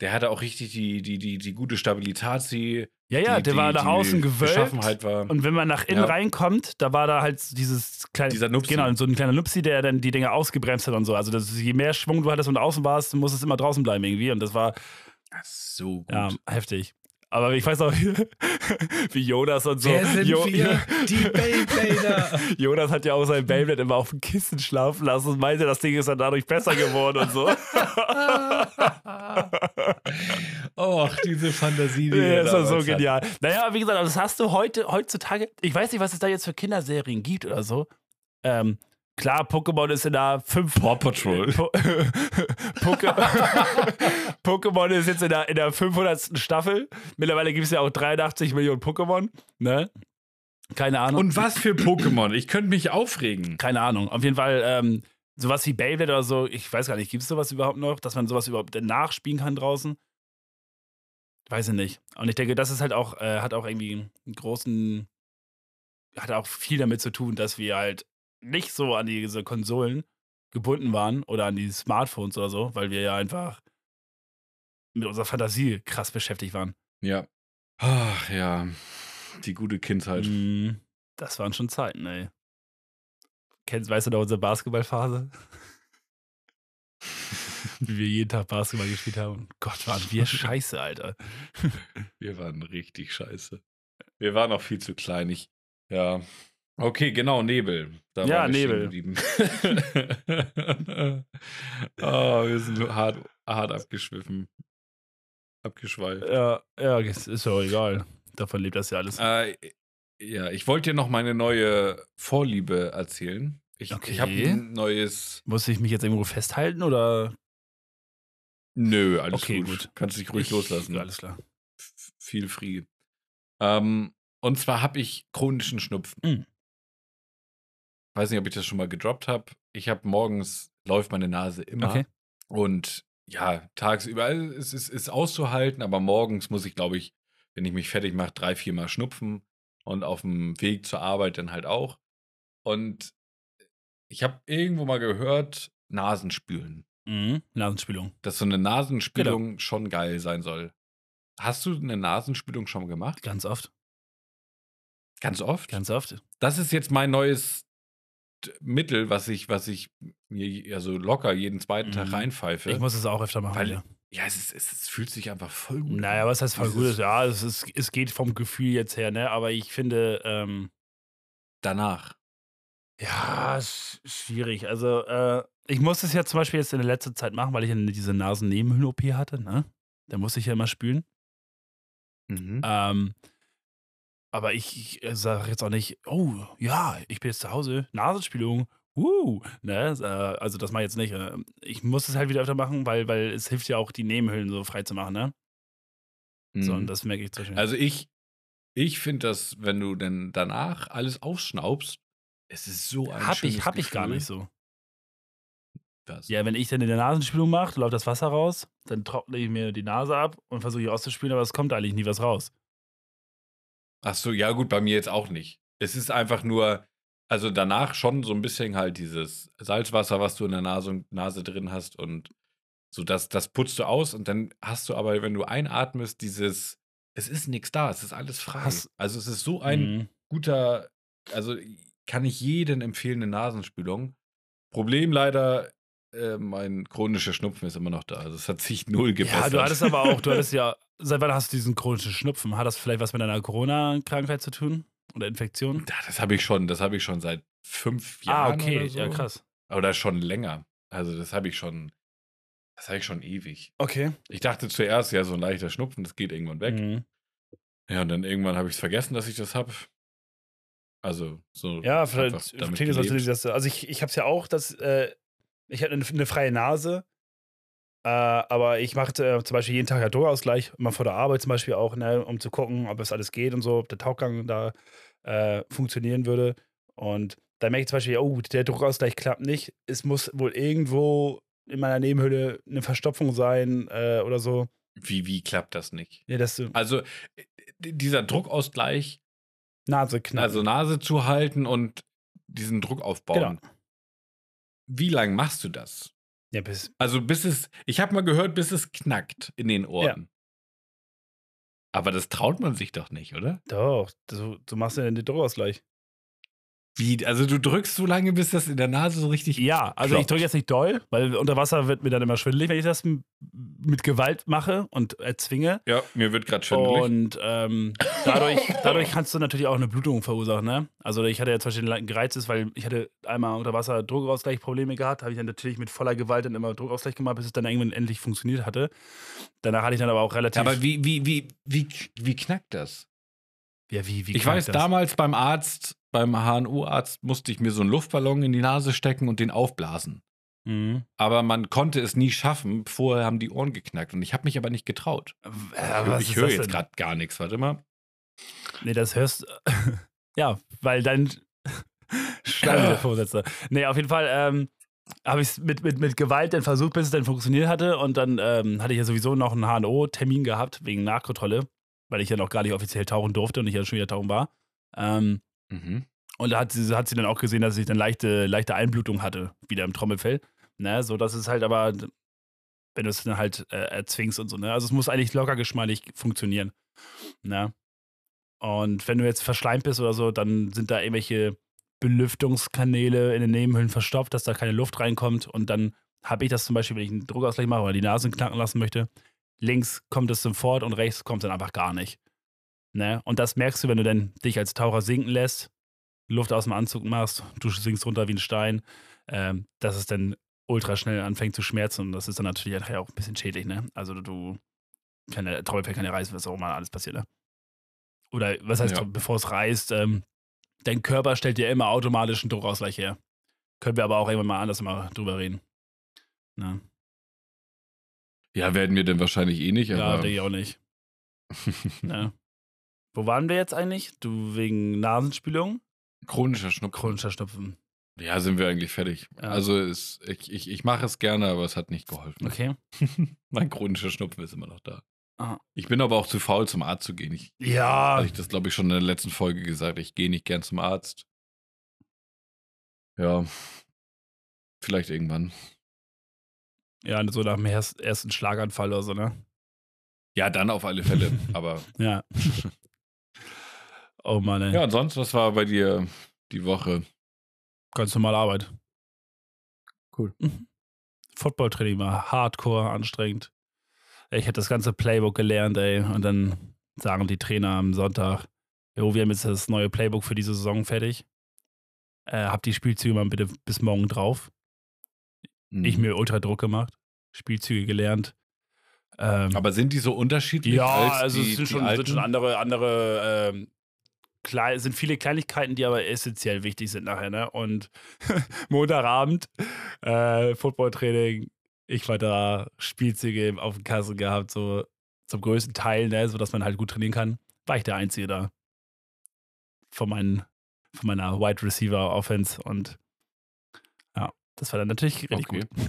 Der hatte auch richtig die, die, die, die gute Stabilität, die, Ja, ja, die, der war die, nach die außen gewölbt. War. Und wenn man nach innen Ja. reinkommt, da war da halt dieses kleine. Dieser Nupsi. Genau, so ein kleiner Nupsi, der dann die Dinge ausgebremst hat und so. Also, das, je mehr Schwung du hattest und außen warst, muss es immer draußen bleiben irgendwie. Und das war Das so gut. ja, heftig. Aber ich weiß auch, [LAUGHS] wie Jonas und so. Wer sind Jo- wir? [LAUGHS] Die Beyblader. Jonas hat ja auch sein Beyblade immer auf dem Kissen schlafen lassen und meinte, das Ding ist dann dadurch besser geworden und so. [LAUGHS] Och, diese Fantasie, die Ja, ist doch so damals hat. genial. Naja, wie gesagt, das hast du heute, heutzutage, ich weiß nicht, was es da jetzt für Kinderserien gibt oder so. Ähm, klar, Pokémon ist in der 5. Paw Patrol. Po [LAUGHS] [LAUGHS] Pokémon ist jetzt in der, in der 500. Staffel. Mittlerweile gibt es ja auch 83 Millionen Pokémon. Ne? Keine Ahnung. Und was für Pokémon? Ich könnte mich aufregen. Keine Ahnung. Auf jeden Fall, ähm, sowas wie Beyblade oder so, ich weiß gar nicht, gibt es sowas überhaupt noch, dass man sowas überhaupt nachspielen kann draußen? Weiß ich nicht. Und ich denke, das ist halt auch, äh, hat auch irgendwie einen großen, hat auch viel damit zu tun, dass wir halt nicht so an diese Konsolen gebunden waren oder an die Smartphones oder so, weil wir ja einfach mit unserer Fantasie krass beschäftigt waren. Ja. Ach ja. Die gute Kindheit. Mm, Das waren schon Zeiten, ey. Kennst, weißt du noch unsere Basketballphase? [LAUGHS] Wie wir jeden Tag Basketball gespielt haben. Gott, waren wir scheiße, Alter. Wir waren richtig scheiße. Wir waren auch viel zu klein. Ich, ja. Okay, genau, Nebel. Da Ja, Nebel. oh, [LAUGHS] wir sind nur hart, hart abgeschwiffen. Abgeschweift. Ja, ja, ist ist doch egal. Davon lebt das ja alles. Äh, ja, ich wollte dir noch meine neue Vorliebe erzählen. Ich, ich habe Okay. ein neues. Muss ich mich jetzt irgendwo festhalten oder? Nö, alles Okay, gut. gut. Kannst dich ruhig Ich- loslassen. Alles klar. F- Viel Frieden. Ähm, und zwar habe ich chronischen Schnupfen. Mhm. Weiß nicht, ob ich das schon mal gedroppt habe. Ich habe morgens, läuft meine Nase immer. Okay. Und ja, tagsüber also es ist, ist auszuhalten, aber morgens muss ich, glaube ich, wenn ich mich fertig mache, drei, vier Mal schnupfen und auf dem Weg zur Arbeit dann halt auch. Und ich habe irgendwo mal gehört, Nasenspülen. Mhm. Nasenspülung. Dass so eine Nasenspülung Genau. schon geil sein soll. Hast du eine Nasenspülung schon gemacht? Ganz oft. Ganz oft? Ganz oft. Das ist jetzt mein neues Mittel, was ich, was ich mir also locker jeden zweiten Tag Mhm. reinpfeife. Ich muss es auch öfter machen. Weil- ja. ja, es, ist, es, es fühlt sich einfach voll gut Naja, an. was heißt voll gut? Ja, es, ist, es geht vom Gefühl jetzt her, ne? Aber ich finde, ähm, Danach. ja, ist schwierig. Also, äh, ich muss es ja zum Beispiel jetzt in der letzten Zeit machen, weil ich diese Nasennebenhöhlen-OP hatte, ne? Da musste ich ja immer spülen. Mhm. Ähm, aber ich, ich sage jetzt auch nicht, oh, ja, ich bin jetzt zu Hause, Nasenspülung, uh, ne? Äh, Also, das mache ich jetzt nicht. äh, Ich muss es halt wieder öfter machen, weil, weil es hilft ja auch, die Nebenhöhlen so frei zu machen, ne? So, Mhm. und das merke ich zum Beispiel. Also ich, ich finde, dass wenn du dann danach alles ausschnaubst, es ist so ein hab ich, hab ich gar Gefühl. nicht so. Das. Ja, wenn ich dann in der Nasenspülung mache, läuft das Wasser raus, dann trockne ich mir die Nase ab und versuche auszuspülen, aber es kommt eigentlich nie was raus. Ach so, ja gut, bei mir jetzt auch nicht. Es ist einfach nur, also danach schon so ein bisschen halt dieses Salzwasser, was du in der Nase, Nase drin hast und so das, das putzt du aus und dann hast du aber, wenn du einatmest, dieses, es ist nichts da, es ist alles. Hast- also es ist so ein Mhm. guter, also kann ich jedem empfehlen, eine Nasenspülung. Problem leider, äh, mein chronischer Schnupfen ist immer noch da. Also es hat sich null gebessert. Ja, du hattest aber auch, du hattest [LAUGHS] ja, seit wann hast du diesen chronischen Schnupfen? Hat das vielleicht was mit deiner Corona-Krankheit zu tun? Oder Infektion? Ja, das habe ich schon, das habe ich schon seit fünf Ah, Jahren. okay, oder so. ja, krass. Oder schon länger. Also das habe ich schon, das habe ich schon ewig. Okay. Ich dachte zuerst, ja, so ein leichter Schnupfen, das geht irgendwann weg. Mhm. Ja, und dann irgendwann habe ich es vergessen, dass ich das habe. Also so. Ja, vielleicht klingt das. Also ich, ich habe es ja auch, dass äh, ich hatte eine, eine freie Nase, äh, aber ich machte äh, zum Beispiel jeden Tag ja Druckausgleich, immer vor der Arbeit zum Beispiel auch, ne, um zu gucken, ob es alles geht und so, ob der Tauchgang da äh, funktionieren würde. Und da merke ich zum Beispiel, oh, der Druckausgleich klappt nicht. Es muss wohl irgendwo in meiner Nebenhöhle eine Verstopfung sein äh, oder so. Wie, wie klappt das nicht? Ja, dass du Also äh, dieser Druckausgleich, Nase knacken. also Nase zu halten und diesen Druck aufbauen. Genau. Wie lange machst du das? ja, bis, Also bis es, ich habe mal gehört, bis es knackt in den Ohren. Aber das traut man sich doch nicht, oder? doch, du, du machst ja den Druckausgleich. Wie, also du drückst so lange, bis das in der Nase so richtig. Ja, also ich klopft. drücke jetzt nicht doll, weil unter Wasser wird mir dann immer schwindelig, wenn ich das mit Gewalt mache und erzwinge. Ja, mir wird gerade schwindelig. Und ähm, dadurch, dadurch kannst du natürlich auch eine Blutung verursachen. Ne? Also ich hatte ja zum Beispiel einen gereiztes, weil ich hatte einmal unter Wasser Druckausgleichprobleme gehabt, habe ich dann natürlich mit voller Gewalt dann immer Druckausgleich gemacht, bis es dann irgendwann endlich funktioniert hatte. Danach hatte ich dann aber auch relativ. Aber wie, wie, wie, wie, wie knackt das? Ja, wie, wie ich weiß, das? damals beim Arzt, beim HNO-Arzt, musste ich mir so einen Luftballon in die Nase stecken und den aufblasen. Mhm. Aber man konnte es nie schaffen. Vorher haben die Ohren geknackt und ich habe mich aber nicht getraut. Äh, ich höre jetzt gerade gar nichts. Warte mal. Nee, das hörst. [LAUGHS] ja, weil dein [LAUGHS] Vorsätze. Nee, auf jeden Fall ähm, habe ich es mit, mit, mit Gewalt dann versucht, bis es dann funktioniert hatte. Und dann ähm, hatte ich ja sowieso noch einen HNO-Termin gehabt wegen Nachkontrolle, weil ich ja noch gar nicht offiziell tauchen durfte und ich ja schon wieder tauchen war. Ähm, Mhm. und da hat sie, hat sie dann auch gesehen, dass ich dann leichte, leichte Einblutung hatte, wieder im Trommelfell. Ne, so dass es halt aber, wenn du es dann halt äh, erzwingst und so, ne? Also es muss eigentlich locker geschmeidig funktionieren. Ne? Und wenn du jetzt verschleimt bist oder so, dann sind da irgendwelche Belüftungskanäle in den Nebenhöhlen verstopft, dass da keine Luft reinkommt. Und dann habe ich das zum Beispiel, wenn ich einen Druckausgleich mache oder die Nasen knacken lassen möchte, links kommt es sofort und rechts kommt es dann einfach gar nicht. Ne? Und das merkst du, wenn du dann dich als Taucher sinken lässt, Luft aus dem Anzug machst, du sinkst runter wie ein Stein, ähm, dass es dann ultra schnell anfängt zu schmerzen. Und das ist dann natürlich auch ein bisschen schädlich, ne? Also du, keine Trommelfell kann ja reißen, was auch immer alles passiert, ne? Oder was heißt, Ja. bevor es reißt, ähm, dein Körper stellt dir immer automatisch einen Druckausgleich her. Können wir aber auch irgendwann mal anders mal drüber reden. Ne? Ja, werden wir denn wahrscheinlich eh nicht, Ja, denke ich auch nicht. ne? Wo waren wir jetzt eigentlich? Du wegen Nasenspülung? Chronischer Schnupfen. Chronischer Schnupfen. Ja, sind wir eigentlich fertig. Ja. Also es, ich, ich, ich mache es gerne, aber es hat nicht geholfen. Okay. [LAUGHS] mein chronischer Schnupfen ist immer noch da. Ah. Ich bin aber auch zu faul, zum Arzt zu gehen. Ich, Ja, hatte ich das, glaube ich, schon in der letzten Folge gesagt. Ich gehe nicht gern zum Arzt. Ja. Vielleicht irgendwann. Ja, so nach dem erst- ersten Schlaganfall oder so, ne? Ja, dann auf alle Fälle. [LAUGHS] aber Ja. oh Mann, ey. ja, und sonst, was war bei dir die Woche? Ganz normale Arbeit. Cool. Mhm. Footballtraining war hardcore anstrengend. Ich hätte das ganze Playbook gelernt, ey. Und dann sagen die Trainer am Sonntag, jo, wir haben jetzt das neue Playbook für diese Saison fertig. Äh, hab die Spielzüge mal bitte bis morgen drauf. Ich Mhm. mir ultra Druck gemacht, Spielzüge gelernt. Ähm, Aber sind die so unterschiedlich? ja, als also die, es sind schon, sind schon andere, andere, ähm, klei- es sind viele Kleinigkeiten, die aber essentiell wichtig sind nachher, ne? Und [LAUGHS] Montagabend, äh, Footballtraining, ich war da, Spielzüge auf dem Kassen gehabt, so zum größten Teil, ne, sodass man halt gut trainieren kann. War ich der Einzige da. Von, meinen, von meiner Wide Receiver Offense und das war dann natürlich richtig Okay. gut. [LAUGHS]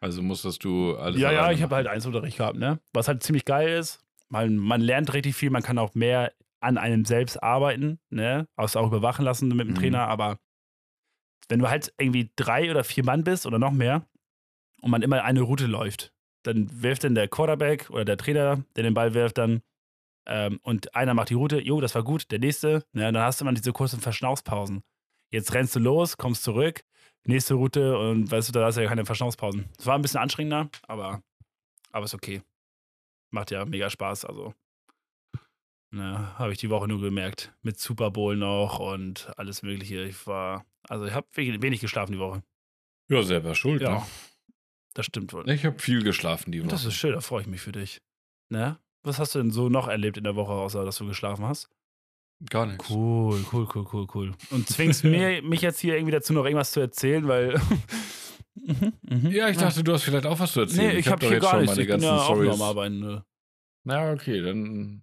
Also musstest du alles. Ja, ja, ich habe halt Einzelunterricht gehabt, ne? Was halt ziemlich geil ist. Man, man lernt richtig viel, man kann auch mehr an einem selbst arbeiten, ne? Außer auch überwachen lassen mit dem Mhm. Trainer, aber wenn du halt irgendwie drei oder vier Mann bist oder noch mehr und man immer eine Route läuft, dann wirft dann der Quarterback oder der Trainer, der den Ball wirft, dann ähm, und einer macht die Route, jo, das war gut, der nächste, ne, dann hast du immer diese kurzen Verschnaufspausen. Jetzt rennst du los, kommst zurück, nächste Route und weißt du, da hast du ja keine Verschnaufspausen. Es war ein bisschen anstrengender, aber, aber ist okay. Macht ja mega Spaß, also. Ne, habe ich die Woche nur gemerkt. Mit Super Bowl noch und alles Mögliche. Ich war, also ich habe wenig geschlafen die Woche. Ja, selber schuld, Ja, ne? das stimmt wohl. Ich habe viel geschlafen die Woche. Das ist schön, da freue ich mich für dich. Ne? Was hast du denn so noch erlebt in der Woche, außer dass du geschlafen hast? Gar nichts. Cool, cool, cool, cool, cool. Und zwingst [LAUGHS] mir, mich jetzt hier irgendwie dazu, noch irgendwas zu erzählen, weil. [LAUGHS] Mhm, mhm. Ja, ich dachte, du hast vielleicht auch was zu erzählen. Nee, ich, hab habe doch hier jetzt gar schon nichts. meine Ich bin ganzen ja auch Stories. noch am Arbeiten. Ne? Na, okay, dann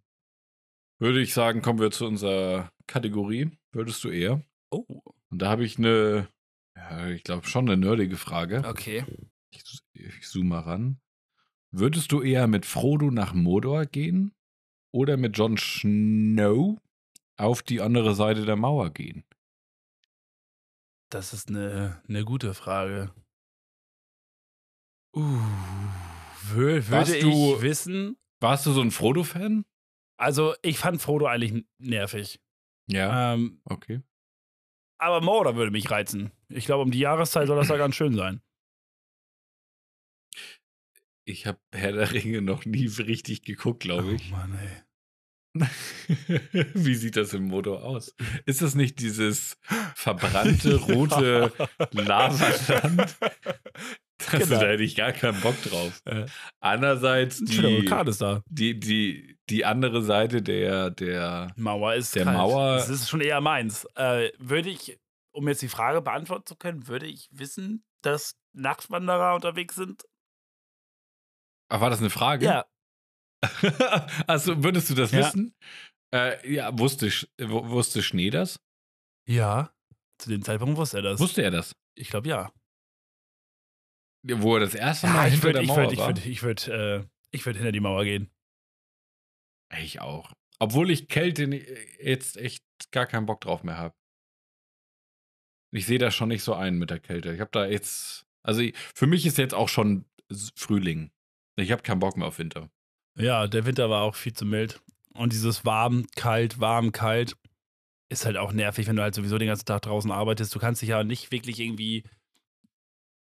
würde ich sagen, kommen wir zu unserer Kategorie. Würdest du eher? Oh, Und da habe ich eine, ja, ich glaube schon eine nerdige Frage. okay. Ich, ich zoome mal ran. Würdest du eher mit Frodo nach Mordor gehen oder mit Jon Snow auf die andere Seite der Mauer gehen? Das ist eine, eine gute Frage. Uh, wür, würde ich du- wissen. Warst du so ein Frodo-Fan? Also, ich fand Frodo eigentlich nervig. Ja. Ähm, Okay. aber Mordor würde mich reizen. Ich glaube, um die Jahreszeit soll das da ganz schön sein. Ich habe Herr der Ringe noch nie richtig geguckt, glaube ich. Oh Mann, ey. [LAUGHS] Wie sieht das im Mordor aus? Ist das nicht dieses verbrannte [LAUGHS] rote Lavaland? Das, Genau. Da hätte ich gar keinen Bock drauf. Äh, Andererseits die, die, die, die andere Seite der, der Mauer ist Der kalt. Mauer- Das ist schon eher meins. Äh, würde ich, um jetzt die Frage beantworten zu können, würde ich wissen, dass Nachtwanderer unterwegs sind? Ach, war das eine Frage? Ja. [LAUGHS] also würdest du das Ja. wissen? Äh, ja, wusste, wusste Schnee das? Ja. Zu dem Zeitpunkt wusste er das. Wusste er das? ich glaube ja. Wo er das erste Mal ich hinter würde der ich Mauer würd, ich war? würd, ich würd, äh, ich würd hinter die Mauer gehen. Ich auch. Obwohl ich Kälte jetzt echt gar keinen Bock drauf mehr habe. Ich sehe das schon nicht so ein mit der Kälte. Ich habe da jetzt, also ich- für mich ist jetzt auch schon Frühling. Ich habe keinen Bock mehr auf Winter. Ja, der Winter war auch viel zu mild. Und dieses warm, kalt, warm, kalt ist halt auch nervig, wenn du halt sowieso den ganzen Tag draußen arbeitest. Du kannst dich ja nicht wirklich irgendwie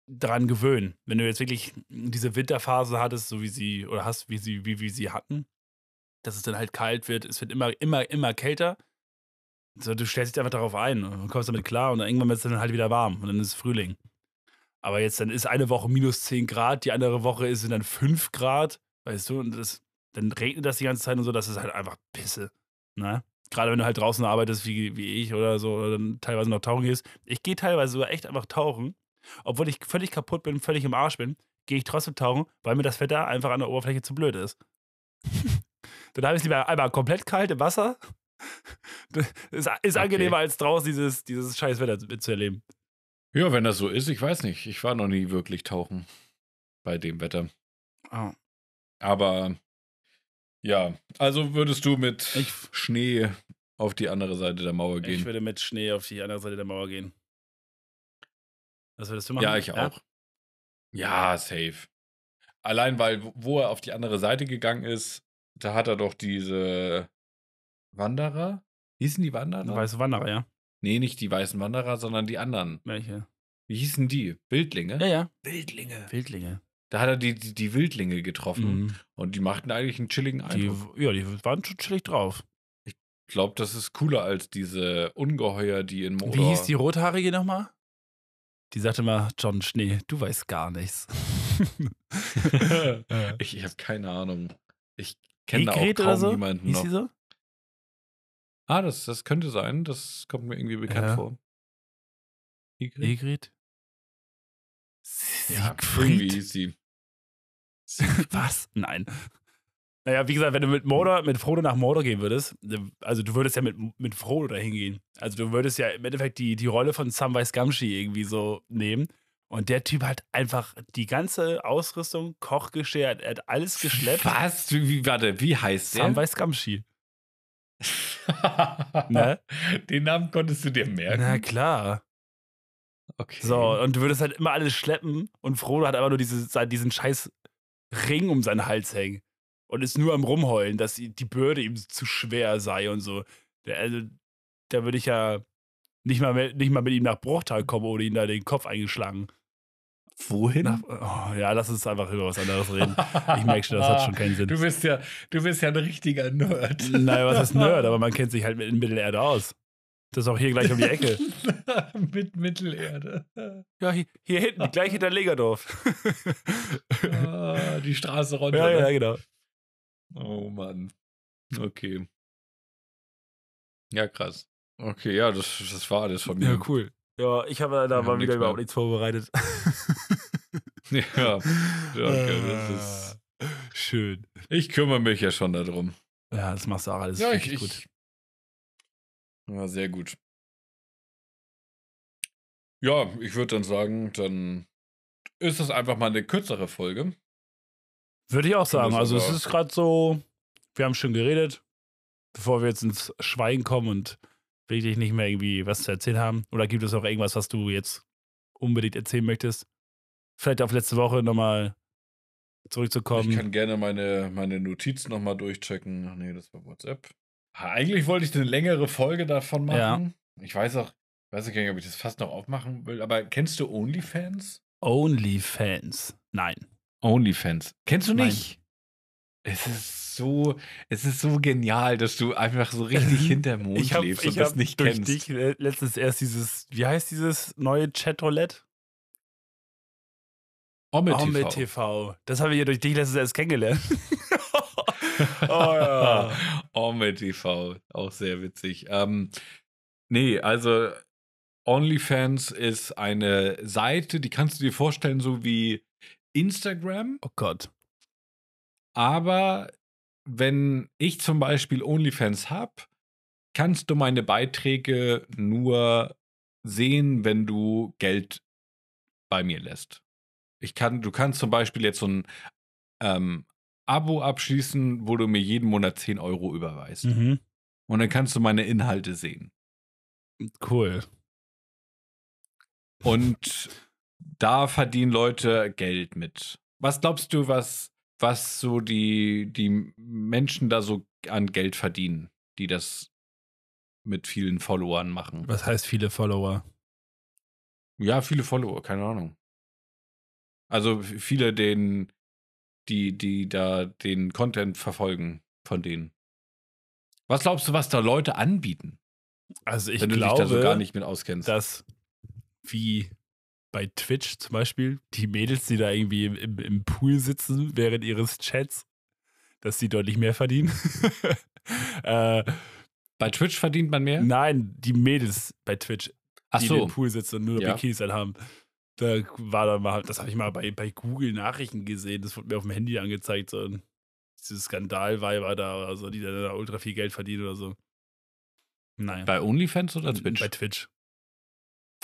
dran gewöhnen. Wenn du jetzt wirklich diese Winterphase hattest, so wie sie, oder hast, wie sie, wie wir sie hatten, dass es dann halt kalt wird, es wird immer, immer, immer kälter. So, du stellst dich einfach darauf ein und kommst damit klar und irgendwann wird es dann halt wieder warm und dann ist es Frühling. Aber jetzt dann ist eine Woche minus 10 Grad, die andere Woche ist dann 5 Grad, weißt du, und das, dann regnet das die ganze Zeit und so, das ist halt einfach Pisse. Ne? Gerade wenn du halt draußen arbeitest, wie, wie ich oder so, oder dann teilweise noch tauchen gehst. Ich gehe teilweise sogar echt einfach tauchen, obwohl ich völlig kaputt bin, völlig im Arsch bin, gehe ich trotzdem tauchen, weil mir das Wetter einfach an der Oberfläche zu blöd ist. [LAUGHS] dann habe ich es lieber einmal komplett kalt im Wasser. [LAUGHS] Ist, ist Okay. angenehmer als draußen dieses, dieses scheiß Wetter zu, zu erleben. Ja, wenn das so ist, ich weiß nicht. Ich war noch nie wirklich tauchen bei dem Wetter. Oh. Aber ja, also würdest du mit Ich- Schnee auf die andere Seite der Mauer Ich gehen? würde mit Schnee auf die andere Seite der Mauer gehen. Was würdest du machen? Ja, ich auch. Ja, safe. Allein weil, wo er auf die andere Seite gegangen ist, da hat er doch diese Wanderer? Hießen die Wanderer? Weiße Wanderer, ja. Nee, nicht die weißen Wanderer, sondern die anderen. Welche? Wie hießen die? Wildlinge? Ja, ja. Wildlinge. Wildlinge. Da hat er die, die, die Wildlinge getroffen Mhm. und die machten eigentlich einen chilligen Die, Eindruck. ja, die waren schon chillig drauf. Ich glaube, das ist cooler als diese Ungeheuer, die in Mordor... Wie hieß die Rothaarige nochmal? Die sagte mal, John Schnee, du weißt gar nichts. [LAUGHS] ich ich habe keine Ahnung. Ich kenne da auch kaum so? jemanden Hieß noch. die so? Ah, das, das könnte sein. Das kommt mir irgendwie bekannt Ja. vor. Igrit? Egret? Ja, Siegfried? hieß sie. [LAUGHS] Was? Nein. Naja, wie gesagt, wenn du mit Mordor, mit Frodo nach Mordor gehen würdest, also du würdest ja mit, mit Frodo dahin gehen. Also du würdest ja im Endeffekt die, die Rolle von Samwise Gamgee irgendwie so nehmen. Und der Typ hat einfach die ganze Ausrüstung, Kochgeschirr, er hat alles geschleppt. Was? Wie, wie, warte, wie heißt der? Samwise Gamgee. [LAUGHS] Ne? Den Namen konntest du dir merken? Na klar. Okay. So, und du würdest halt immer alles schleppen und Frodo hat aber nur diese, diesen scheiß Ring um seinen Hals hängen und ist nur am Rumheulen, dass die Bürde ihm zu schwer sei und so. Der, also, da würde ich ja nicht mal, mit, nicht mal mit ihm nach Bruchtal kommen, ohne ihn da den Kopf eingeschlagen. Wohin? Nach, oh, ja, lass uns einfach über was anderes reden. Ich merke schon, das hat schon keinen Sinn. Du bist ja, du bist ja ein richtiger Nerd. Naja, was ist [LAUGHS] Nerd? Aber man kennt sich halt in Mittelerde aus. Das ist auch hier gleich um die Ecke. [LAUGHS] Mit Mittelerde. Ja, hier, hier hinten, [LAUGHS] gleich hinter Legerdorf. ah, die Straße runter. Ja, ne? ja, genau. Oh Mann. Okay. Ja, krass. Okay, ja, das, das war alles von mir. Ja, cool. Ja, ich habe da Wir mal wieder nichts überhaupt nichts vorbereitet. [LAUGHS] Ja, okay, das ist. Ah, Schön. Ich kümmere mich ja schon darum. Ja, das machst du auch alles ja, ich, richtig ich. Ja, sehr gut. Ja, ich würde dann sagen, dann ist das einfach mal eine kürzere Folge. Würde ich auch sagen. Also, es ist gerade so, wir haben schon geredet, bevor wir jetzt ins Schweigen kommen und wirklich nicht mehr irgendwie was zu erzählen haben. Oder gibt es auch irgendwas, was du jetzt unbedingt erzählen möchtest? Vielleicht auf letzte Woche nochmal zurückzukommen. Ich kann gerne meine, meine Notizen nochmal durchchecken. Ach nee, das war WhatsApp. Eigentlich wollte ich eine längere Folge davon machen. Ja. Ich weiß auch, weiß ich gar nicht, ob ich das fast noch aufmachen will, aber kennst du OnlyFans? OnlyFans. Nein. OnlyFans. Kennst du Nein. nicht? Es ist so, es ist so genial, dass du einfach so richtig [LAUGHS] hinterm Mond Ich habe lebst und das hab nicht durch kennst. dich letztens erst dieses, wie heißt dieses neue Chatroulette? Omme Omme TV. TV. Das haben wir hier durch dich letztens erst kennengelernt. [LAUGHS] [LAUGHS] oh ja. [LAUGHS] Omme TV, auch sehr witzig. Ähm, nee, also OnlyFans ist eine Seite, die kannst du dir vorstellen, so wie Instagram, Oh Gott. aber wenn ich zum Beispiel OnlyFans habe, kannst du meine Beiträge nur sehen, wenn du Geld bei mir lässt. Ich kann, du kannst zum Beispiel jetzt so ein ähm, Abo abschließen, wo du mir jeden Monat 10 Euro überweist. Mhm. Und dann kannst du meine Inhalte sehen. Cool. Und da verdienen Leute Geld mit. Was glaubst du, was, was so die, die Menschen da so an Geld verdienen, die das mit vielen Followern machen? Was heißt viele Follower? Ja, viele Follower, keine Ahnung. Also viele, den, die, die da den Content verfolgen von denen. Was glaubst du, was da Leute anbieten, Also ich wenn du glaube, dich da so gar nicht mit auskennst? dass wie bei Twitch zum Beispiel, die Mädels, die da irgendwie im, im, im Pool sitzen während ihres Chats, dass die deutlich mehr verdienen. [LAUGHS] äh, Bei Twitch verdient man mehr? nein, die Mädels bei Twitch, Ach die so. im Pool sitzen und nur Ja. Bikinis anhaben. Da war dann mal, das habe ich mal bei, bei Google Nachrichten gesehen, das wurde mir auf dem Handy angezeigt, so ein Skandalweiber da oder so, die da ultra viel Geld verdienen oder so. Naja. Bei OnlyFans oder Twitch? Bei Twitch.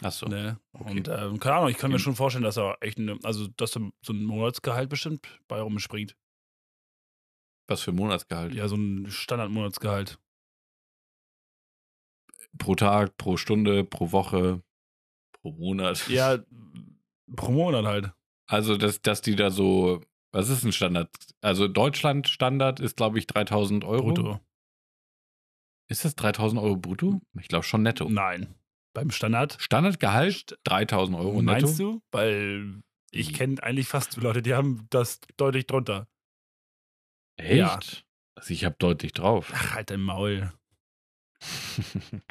Ach so. Ne? Okay. Und ähm, keine Ahnung, ich kann mir schon vorstellen, dass er echt eine, also dass da so ein Monatsgehalt bestimmt bei rumspringt. Was für Monatsgehalt? Ja, so ein Standardmonatsgehalt. Pro Tag, pro Stunde, pro Woche, pro Monat. Ja, pro Monat halt. Also, dass, dass die da so, was ist ein Standard? Also, Deutschland Standard ist, glaube ich, 3000 Euro. Brutto. Ist das 3000 Euro brutto? Ich glaube schon netto. Nein. Beim Standard. Standardgehalt 3000 Euro netto. Meinst du? Weil ich Wie? kenne eigentlich fast Leute, die haben das deutlich drunter. Echt? Ja. Also, ich habe deutlich drauf. Ach, halt dein Maul. [LAUGHS]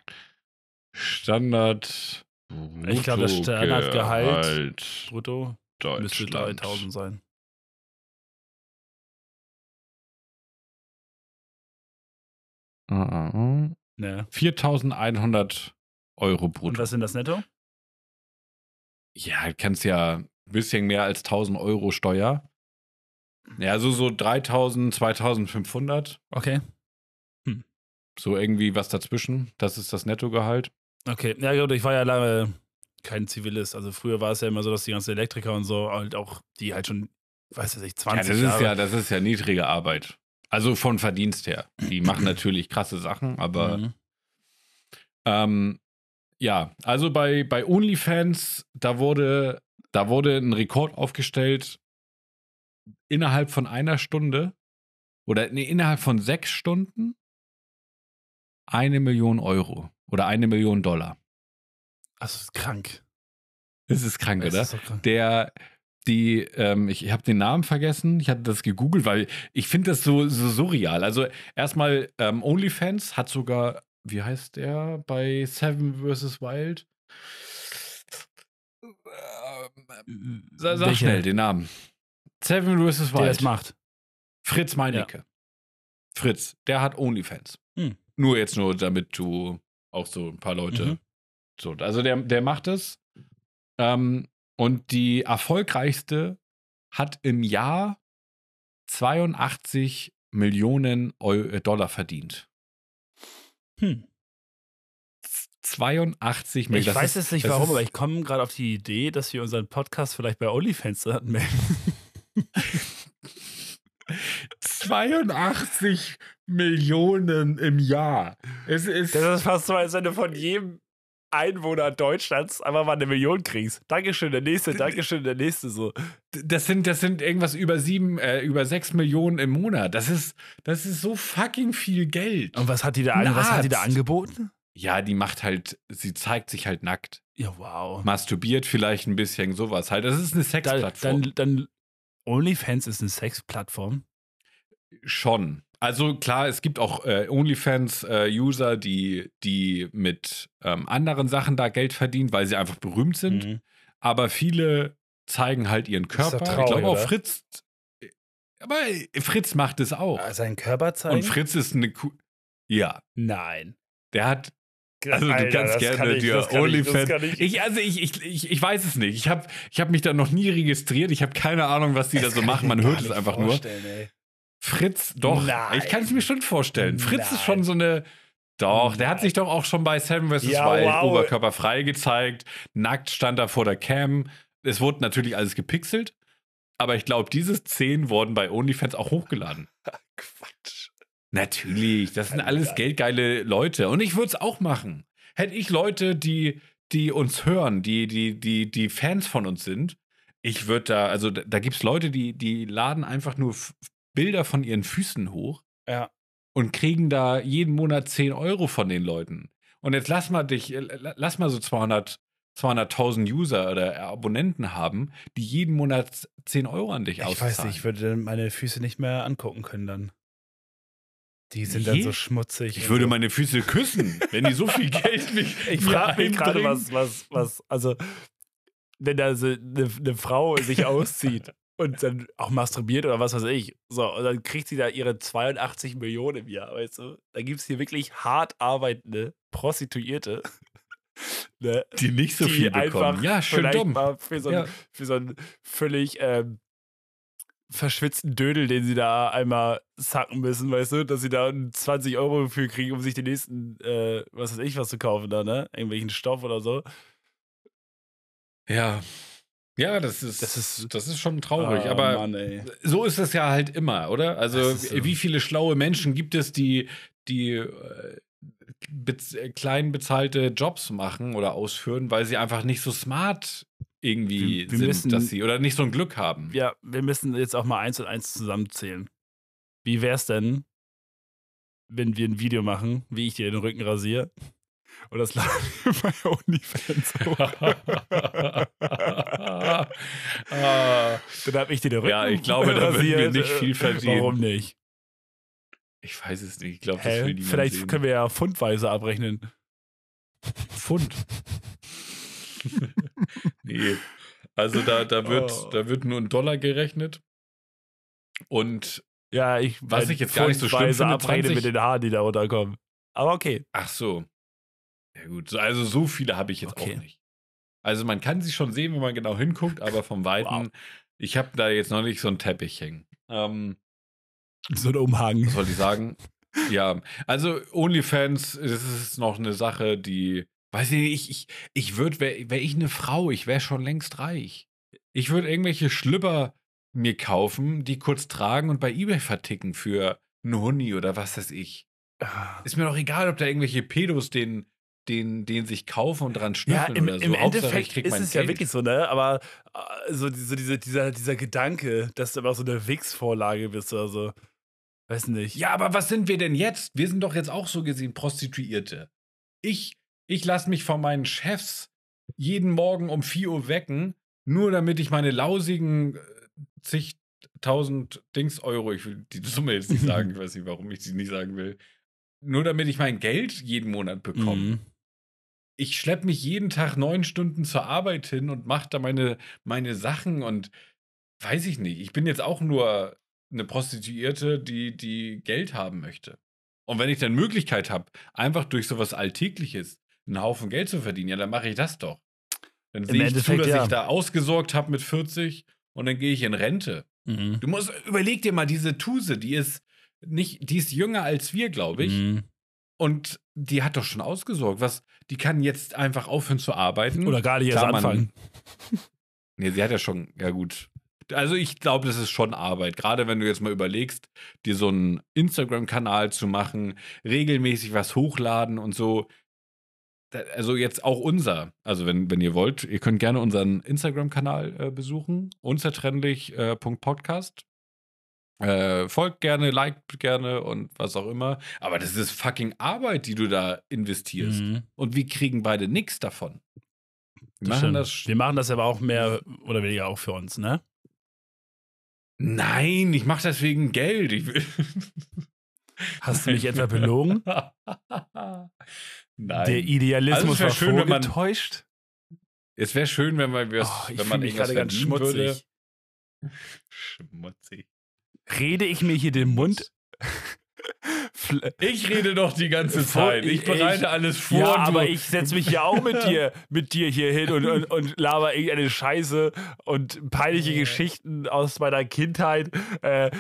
Standard. Ich glaube, das Standardgehalt Brutto müsste Deutschland. 3000 sein. Ah, ah, ah. Ne. 4100 Euro Und brutto. was sind das netto? Ja, kannst ja ein bisschen mehr als 1000 Euro Steuer. Ja, also so 3000, 2500. Okay. So irgendwie was dazwischen. Das ist das Nettogehalt. Okay, ja gut, ich war ja lange kein Zivilist. Also früher war es ja immer so, dass die ganzen Elektriker und so halt auch, die halt schon, weiß ich nicht, Ja, 20 das ist Jahre. ja, das ist ja niedrige Arbeit. Also von Verdienst her. Die machen natürlich krasse Sachen, aber Mhm. ähm, ja, also bei, bei OnlyFans, da wurde, da wurde ein Rekord aufgestellt. innerhalb von einer Stunde oder nee, innerhalb von sechs Stunden eine Million Euro oder eine Million Dollar. Das ist krank. Das ist krank, Das oder? ist krank. Der, die, ähm, ich habe den Namen vergessen, ich hatte das gegoogelt, weil ich finde das so, so surreal. Also erstmal, ähm, OnlyFans hat sogar, wie heißt der bei Seven vs. Wild? Ähm, Sag, sag schnell den Namen. Seven vs. Der das Wild. macht. Fritz Meinecke. Fritz, der hat OnlyFans. Hm. Nur jetzt nur, damit du auch so ein paar Leute. Mhm. So, also der, der macht es. Ähm, und die erfolgreichste hat im Jahr 82 Millionen Eu äh, Dollar verdient. Hm. 82 Millionen. Ich weiß jetzt nicht warum, aber ich komme gerade auf die Idee, dass wir unseren Podcast vielleicht bei OnlyFans anmelden. 82 [LAUGHS] Millionen im Jahr. Es ist. Das ist fast so, als wenn du von jedem Einwohner Deutschlands einfach mal eine Million kriegst. Dankeschön, der nächste, Dankeschön, der nächste so. Das sind, das sind irgendwas über sieben, äh, über sechs Millionen im Monat. Das ist, das ist so fucking viel Geld. Und was hat die da, an, was hat die da angeboten? Ja, die macht halt, sie zeigt sich halt nackt. Ja, wow. Masturbiert vielleicht ein bisschen, sowas halt. Das ist eine Dann, Sexplattform. dann, dann OnlyFans ist eine Sexplattform. Schon. Also klar, es gibt auch äh, OnlyFans-User, die, die mit ähm, anderen Sachen da Geld verdienen, weil sie einfach berühmt sind. Mhm. Aber viele zeigen halt ihren Körper. traurig, ich glaube auch oder? Fritz. Aber Fritz macht es auch. Seinen Körper zeigen? Und Fritz ist eine Ku Ja, Nein. der hat. Also du kannst gerne kann dir OnlyFans. ich. Ich, also ich, ich, ich, ich weiß es nicht. Ich habe ich hab mich da noch nie registriert. Ich habe keine Ahnung, was die da Das so kann machen. Man hört es einfach nur. vorstellen, ey. Fritz, doch. Nein. Ich kann es mir schon vorstellen. Fritz ist Nein. schon so eine. Doch, der hat Nein. sich doch auch schon bei Seven vs. Ja, Wild wow. Oberkörper frei gezeigt. Nackt stand er vor der Cam. Es wurde natürlich alles gepixelt. Aber ich glaube, diese Szenen wurden bei OnlyFans auch hochgeladen. [LAUGHS] Quatsch. Natürlich, das sind alles geldgeile Leute. Und ich würde es auch machen. Hätte ich Leute, die, die uns hören, die, die, die, die Fans von uns sind, ich würde da, also da, da gibt es Leute, die, die laden einfach nur Bilder von ihren Füßen hoch Ja. und kriegen da jeden Monat 10 Euro von den Leuten. Und jetzt lass mal dich, äh, la- lass mal so 200 200.000 User oder Abonnenten haben, die jeden Monat 10 Euro an dich Ich auszahlen. weiß nicht, ich würde meine Füße nicht mehr angucken können dann. Die sind Nee? dann so schmutzig. ich würde so. meine Füße küssen, wenn die so viel [LAUGHS] Geld mich Ich frage mich gerade, was, was, was, also, wenn da so eine, eine Frau sich auszieht und dann auch masturbiert oder was weiß ich, so, und dann kriegt sie da ihre 82 Millionen im Jahr, weißt du? Da gibt es hier wirklich hart arbeitende Prostituierte, [LAUGHS] ne? die nicht so die viel bekommen. einfach Ja, schön dumm. für so, einen, Ja. für so einen völlig ähm, verschwitzten Dödel, den sie da einmal sacken müssen, weißt du, dass sie da 20 Euro für kriegen, um sich den nächsten, äh, was weiß ich, was zu kaufen da, ne? Irgendwelchen Stoff oder so. Ja. Ja, das ist, Das ist- das ist schon traurig. Ah, aber Mann, so ist es ja halt immer, oder? Also, so. wie viele schlaue Menschen gibt es, die, die äh, bez äh, klein bezahlte Jobs machen oder ausführen, weil sie einfach nicht so smart irgendwie Wir- wir sind, müssen- dass sie oder nicht so ein Glück haben. Ja, wir müssen jetzt auch mal eins und eins zusammenzählen. Wie wär's denn, wenn wir ein Video machen, wie ich dir den Rücken rasiere? Und das laden [LAUGHS] wir bei OnlyFans. Ah, Dann hab ich dir den Rücken Ja, ich glaube, da würden wir nicht viel Äh, verdienen. Warum nicht? ich weiß es nicht. Ich glaube, das will niemand Vielleicht sehen. können wir ja pfundweise abrechnen. Pfund. [LAUGHS] nee. Also da, da, wird, Oh. da wird nur ein Dollar gerechnet. Und Ja, ich Was ich jetzt gar nicht so schlimm finde, abrechnen 20 mit den Haaren, die da runterkommen. Aber okay. ach so. Ja gut, so- also so viele habe ich jetzt Okay. auch nicht. Also man kann sie schon sehen, wenn man genau hinguckt, aber vom [LAUGHS] Weiten, Wow. ich habe da jetzt noch nicht so einen Teppich hängen. Ähm, So ein Umhang. was wollte ich sagen? [LAUGHS] ja, also OnlyFans, das ist noch eine Sache, die, weiß ich nicht, ich, ich, ich würde, wäre wär ich eine Frau, ich wäre schon längst reich. Ich würde irgendwelche Schlüpper mir kaufen, die kurz tragen und bei Ebay verticken für einen Huni oder was weiß ich. Ah, Ist mir doch egal, ob da irgendwelche Pedos den, den, den sich kaufen und dran Ja, schnüffeln im, oder so. im Endeffekt ist es ja Geld. wirklich so, ne? Aber äh, so, diese, diese, dieser, dieser Gedanke, dass du aber so eine Wix-Vorlage bist oder so. Weiß nicht. Ja, aber was sind wir denn jetzt? Wir sind doch jetzt auch so gesehen Prostituierte. Ich, ich lasse mich von meinen Chefs jeden Morgen um 4 Uhr wecken, nur damit ich meine lausigen äh, zigtausend Dings Euro, ich will die Summe jetzt nicht sagen, [LAUGHS] ich weiß nicht, warum ich sie nicht sagen will, nur damit ich mein Geld jeden Monat bekomme. Mhm. Ich schleppe mich jeden Tag neun Stunden zur Arbeit hin und mache da meine, meine Sachen und weiß ich nicht. Ich bin jetzt auch nur eine Prostituierte, die, die Geld haben möchte. Und wenn ich dann Möglichkeit habe, einfach durch sowas Alltägliches einen Haufen Geld zu verdienen, ja, dann mache ich das doch. Dann Im sehe ich zu, dass ja. ich da ausgesorgt habe mit 40 und dann gehe ich in Rente. Mhm. Du musst, überleg dir mal, diese Tuse, die ist nicht, die ist jünger als wir, glaube ich. Mhm. Und die hat doch schon ausgesorgt. Was, die kann jetzt einfach aufhören zu arbeiten. Oder gar nicht erst Klar, man- anfangen. [LAUGHS] Nee, sie hat ja schon, ja gut. Also ich glaube, das ist schon Arbeit. Gerade wenn du jetzt mal überlegst, dir so einen Instagram-Kanal zu machen, regelmäßig was hochladen und so. Also jetzt auch unser. Also wenn, wenn ihr wollt, ihr könnt gerne unseren Instagram-Kanal äh, besuchen. Unzertrennlich äh, Punkt Podcast. Äh, folgt gerne, liked gerne und was auch immer. Aber das ist fucking Arbeit, die du da investierst. Mhm. Und wir kriegen beide nichts davon. Wir Das machen das Wir machen das aber auch mehr oder weniger auch für uns, ne? Nein, ich mache das wegen Geld. [LAUGHS] Hast du mich etwa belogen? [LAUGHS] Nein. Der Idealismus Also war schön, wenn man- es wäre schön, wenn man, Oh, wenn man mich gerade ganz schmutzig. Würde. Schmutzig. [LAUGHS] Rede ich mir hier den Mund? [LAUGHS] Ich rede doch die ganze Zeit. Ich ich- bereite alles vor. Ja, aber ich setze mich ja auch mit [LAUGHS] dir, mit dir hier hin und, und, und laber irgendeine Scheiße und peinliche Ja. Geschichten aus meiner Kindheit, äh,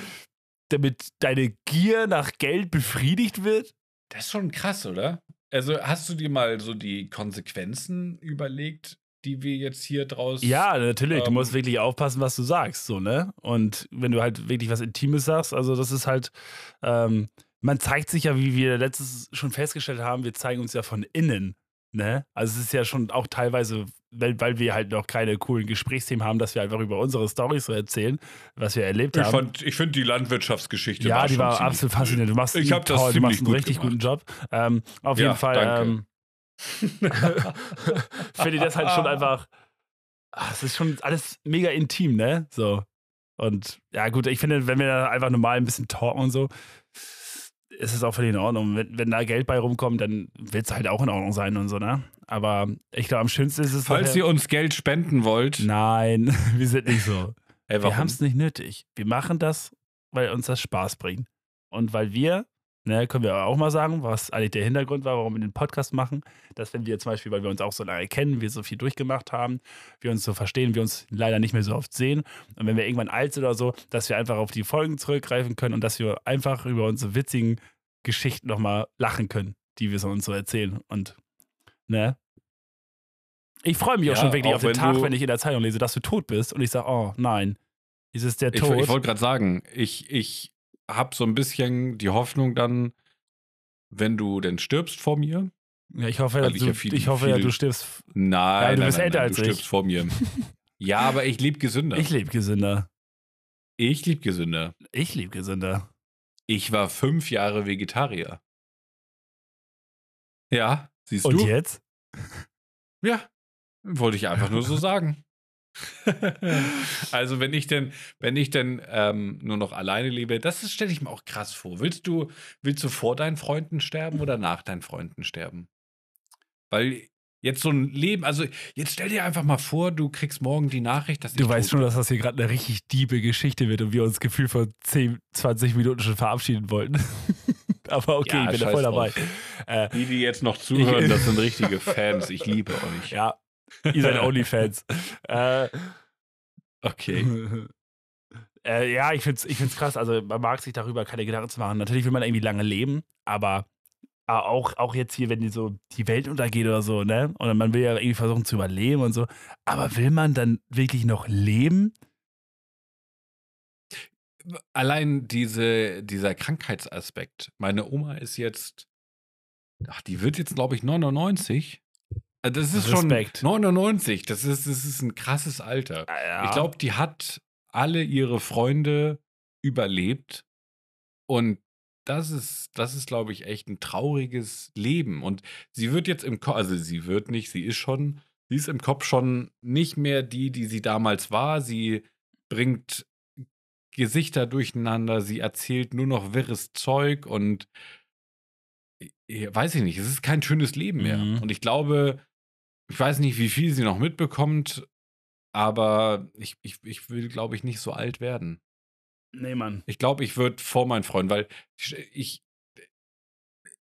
damit deine Gier nach Geld befriedigt wird. Das ist schon krass, oder? Also hast du dir mal so die Konsequenzen überlegt, die wir jetzt hier draus. Ja, natürlich. Du Ähm, musst wirklich aufpassen, was du sagst, so, ne? Und wenn du halt wirklich was Intimes sagst, also das ist halt, ähm, man zeigt sich ja, wie wir letztes schon festgestellt haben, wir zeigen uns ja von innen, ne? Also es ist ja schon auch teilweise, weil, weil wir halt noch keine coolen Gesprächsthemen haben, dass wir einfach über unsere Storys so erzählen, was wir erlebt Ich, haben. fand- ich finde die Landwirtschaftsgeschichte ja, war die schon war absolut faszinierend. Du machst, Ich hab das toll, du machst einen gut richtig gemacht. guten Job. Ähm, auf Ja, jeden Fall danke. ähm, [LAUGHS] finde ich das halt schon einfach. ach, Es ist schon alles mega intim, ne? So. Und ja, gut, ich finde, wenn wir da einfach normal ein bisschen talken und so, ist es auch völlig in Ordnung. Wenn, wenn da Geld bei rumkommt, dann wird es halt auch in Ordnung sein und so, ne? Aber ich glaube, am schönsten ist es. Falls ihr uns Geld spenden wollt. Nein, [LAUGHS] wir sind nicht so. Ey, Wir haben es nicht nötig. Wir machen das, weil uns das Spaß bringt. Und weil wir, ne, können wir auch mal sagen, was eigentlich der Hintergrund war, warum wir den Podcast machen, dass wenn wir zum Beispiel, weil wir uns auch so lange kennen, wir so viel durchgemacht haben, wir uns so verstehen, wir uns leider nicht mehr so oft sehen. Und wenn wir irgendwann alt sind oder so, dass wir einfach auf die Folgen zurückgreifen können und dass wir einfach über unsere witzigen Geschichten nochmal lachen können, die wir so uns so erzählen. Und, ne? Ich freue mich auch Ja, schon wirklich auch auf den wenn Tag, wenn ich in der Zeitung lese, dass du tot bist und ich sage, oh nein, ist es der Ich, Tod? ich wollte gerade sagen, ich, ich habe so ein bisschen die Hoffnung dann, wenn du denn stirbst vor mir. ja, ich hoffe, weil ich du, ja viel- ich hoffe ja, viel- du stirbst. Nein, Ja, du nein, bist nein, älter nein, als du ich. stirbst vor mir. [LAUGHS] ja, aber ich lebe gesünder. Ich lebe gesünder. ich lebe gesünder. Ich lebe gesünder. Ich war fünf Jahre Vegetarier. Ja, siehst Und du? jetzt? Ja, wollte ich einfach nur so [LAUGHS] sagen. [LAUGHS] also wenn ich denn, wenn ich denn ähm, nur noch alleine lebe, das stelle ich mir auch krass vor. Willst du, willst du vor deinen Freunden sterben oder nach deinen Freunden sterben? Weil jetzt so ein Leben, also jetzt stell dir einfach mal vor, du kriegst morgen die Nachricht, dass Du weißt schon, dass das hier gerade eine richtig diebe Geschichte wird und wir uns Gefühl vor 10, 20 Minuten schon verabschieden wollten. [LAUGHS] Aber okay, Ja, ich bin da voll dabei. Äh, Die, die jetzt noch zuhören, das sind [LAUGHS] richtige Fans. Ich liebe euch. ja, [LAUGHS] ihr seid Onlyfans. äh, Okay. [LAUGHS] äh, ja, ich finde es ich find's krass. Also, man mag sich darüber keine Gedanken zu machen. Natürlich will man irgendwie lange leben, aber äh, auch, auch jetzt hier, wenn die so die Welt untergeht oder so, ne? Und man will ja irgendwie versuchen zu überleben und so. Aber will man dann wirklich noch leben? Allein diese, dieser Krankheitsaspekt. Meine Oma ist jetzt ach, die wird jetzt, glaube ich, 99. Äh, Das ist Respekt. schon 99. Das ist, das ist ein krasses Alter. Ja. Ich glaube, die hat alle ihre Freunde überlebt. Und das ist, das ist, glaube ich, echt ein trauriges Leben. Und sie wird jetzt im Kopf, also sie wird nicht, sie ist schon, sie ist im Kopf schon nicht mehr die, die sie damals war. Sie bringt Gesichter durcheinander, sie erzählt nur noch wirres Zeug und weiß ich nicht, es ist kein schönes Leben mehr. Mhm. Und ich glaube, ich weiß nicht, wie viel sie noch mitbekommt, aber ich, ich, ich will, glaube ich, nicht so alt werden. Nee, Mann. Ich glaube, ich würde vor meinen Freunden, weil ich, ich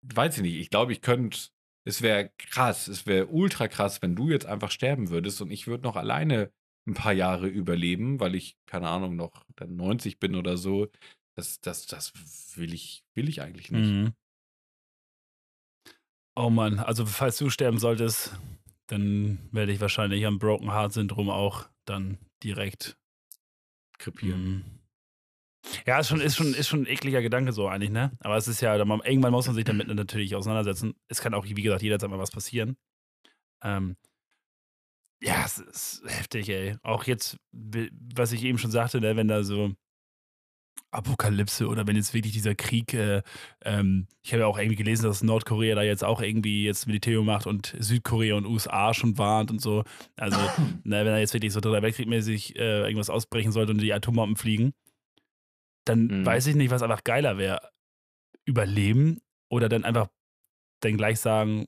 weiß ich nicht, ich glaube, ich könnte, es wäre krass, es wäre ultra krass, wenn du jetzt einfach sterben würdest und ich würde noch alleine ein paar Jahre überleben, weil ich, keine Ahnung, noch dann 90 bin oder so. Das, das, das will ich, will ich eigentlich nicht. Mhm. Oh Mann, also falls du sterben solltest, dann werde ich wahrscheinlich am Broken Heart Syndrom auch dann direkt Krepieren. Mhm. Ja, ist schon, ist, schon, ist schon ein ekliger Gedanke so eigentlich, ne? Aber es ist ja, irgendwann muss man sich damit natürlich auseinandersetzen. Es kann auch, wie gesagt, jederzeit mal was passieren. Ähm, ja, es ist heftig, ey. Auch jetzt, was ich eben schon sagte, ne, wenn da so Apokalypse oder wenn jetzt wirklich dieser Krieg, äh, ähm, ich habe ja auch irgendwie gelesen, dass Nordkorea da jetzt auch irgendwie jetzt Militär macht und Südkorea und USA schon warnt und so. Also, [CLEARS THROAT] ne, wenn da jetzt wirklich so dritter Weltkriegmäßig äh, irgendwas ausbrechen sollte und die Atombomben fliegen, dann Mhm. weiß ich nicht, was einfach geiler wäre. Überleben oder dann einfach dann gleich sagen,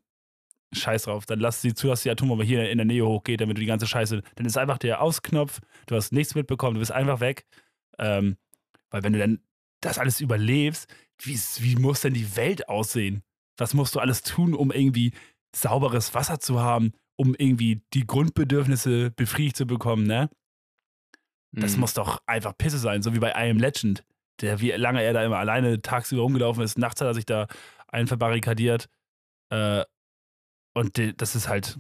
Scheiß drauf, dann lass sie zu, dass die Atombombe hier in der Nähe hochgeht, damit du die ganze Scheiße, dann ist einfach der Ausknopf, du hast nichts mitbekommen, du bist einfach weg. Ähm, weil wenn du dann das alles überlebst, wie, wie muss denn die Welt aussehen? Was musst du alles tun, um irgendwie sauberes Wasser zu haben, um irgendwie die Grundbedürfnisse befriedigt zu bekommen, ne? Das Mhm. muss doch einfach Pisse sein, so wie bei I Am Legend. Der, wie lange er da immer alleine tagsüber rumgelaufen ist, nachts hat er sich da einen verbarrikadiert. Äh, und das ist halt,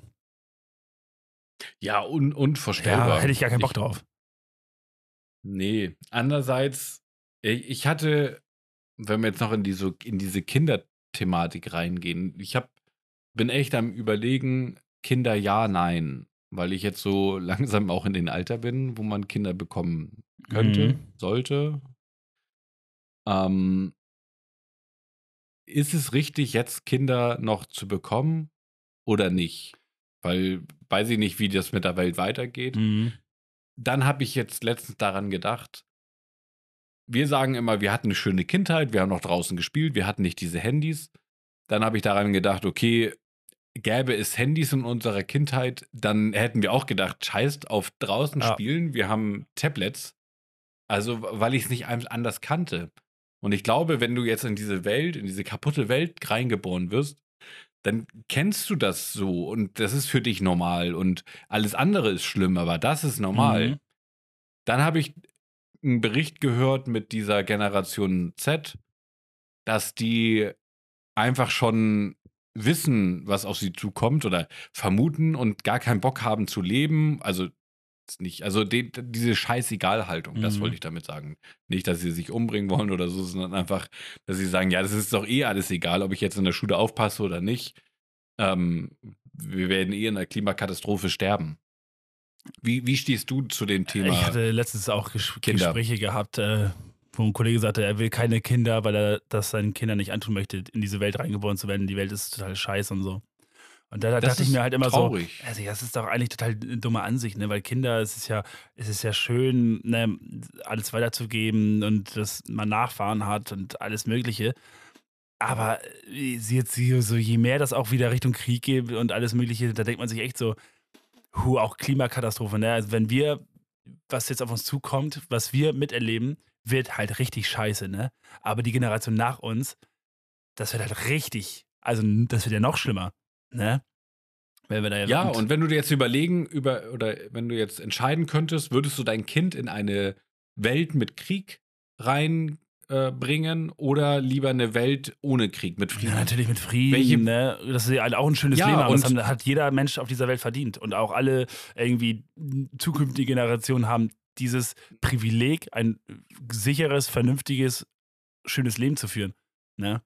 Ja, un unvorstellbar. ja, hätte ich gar keinen Bock drauf. Nee. Andererseits, ich, ich hatte, wenn wir jetzt noch in diese, in diese Kinderthematik reingehen, ich hab, bin echt am überlegen, Kinder ja, nein. Weil ich jetzt so [LAUGHS] langsam auch in den Alter bin, wo man Kinder bekommen könnte, Mhm. sollte. Ähm, ist es richtig, jetzt Kinder noch zu bekommen oder nicht? Weil weiß ich nicht, wie das mit der Welt weitergeht Mhm. dann habe ich jetzt letztens daran gedacht, wir sagen immer, wir hatten eine schöne Kindheit, wir haben noch draußen gespielt, wir hatten nicht diese Handys. Dann habe ich daran gedacht, okay, gäbe es Handys in unserer Kindheit, dann hätten wir auch gedacht, scheißt auf draußen Ja. spielen, wir haben Tablets. Also, weil ich es nicht anders kannte. Und ich glaube, wenn du jetzt in diese Welt, in diese kaputte Welt reingeboren wirst, dann kennst du das so und das ist für dich normal und alles andere ist schlimm, aber das ist normal. Mhm. Dann habe ich einen Bericht gehört mit dieser Generation Z, dass die einfach schon wissen, was auf sie zukommt oder vermuten und gar keinen Bock haben zu leben. Also nicht, also die, diese Scheißegal-Haltung, das Mhm. wollte ich damit sagen. Nicht, dass sie sich umbringen wollen oder so, sondern einfach, dass sie sagen, ja, das ist doch eh alles egal, ob ich jetzt in der Schule aufpasse oder nicht. Ähm, wir werden eh in einer Klimakatastrophe sterben. Wie, wie stehst du zu dem Thema? Ich hatte letztens auch Ges Kinder. Gespräche gehabt, äh, wo ein Kollege sagte, er will keine Kinder, weil er das seinen Kindern nicht antun möchte, in diese Welt reingeboren zu werden. Die Welt ist total scheiße und so. Und da Das dachte ich mir halt immer traurig. so, also das ist doch eigentlich total dumme Ansicht, ne? Weil Kinder, es ist ja, es ist ja schön, ne, alles weiterzugeben und dass man Nachfahren hat und alles Mögliche. Aber äh, sie jetzt so, je mehr das auch wieder Richtung Krieg geht und alles Mögliche, da denkt man sich echt so, hu, auch Klimakatastrophe, ne? Also wenn wir, was jetzt auf uns zukommt, was wir miterleben, wird halt richtig scheiße, ne? Aber die Generation nach uns, das wird halt richtig, also das wird ja noch schlimmer, ne? Wenn wir da Ja, und wenn du dir jetzt überlegen, über, oder wenn du jetzt entscheiden könntest, würdest du dein Kind in eine Welt mit Krieg reinbringen äh, bringen oder lieber eine Welt ohne Krieg, mit Frieden? Ja, natürlich mit Frieden, Welche- ne? dass sie halt auch ein schönes Ja, Leben. Das und- haben, hat jeder Mensch auf dieser Welt verdient. Und auch alle irgendwie zukünftige Generationen haben dieses Privileg, ein sicheres, vernünftiges, schönes Leben zu führen. Ne?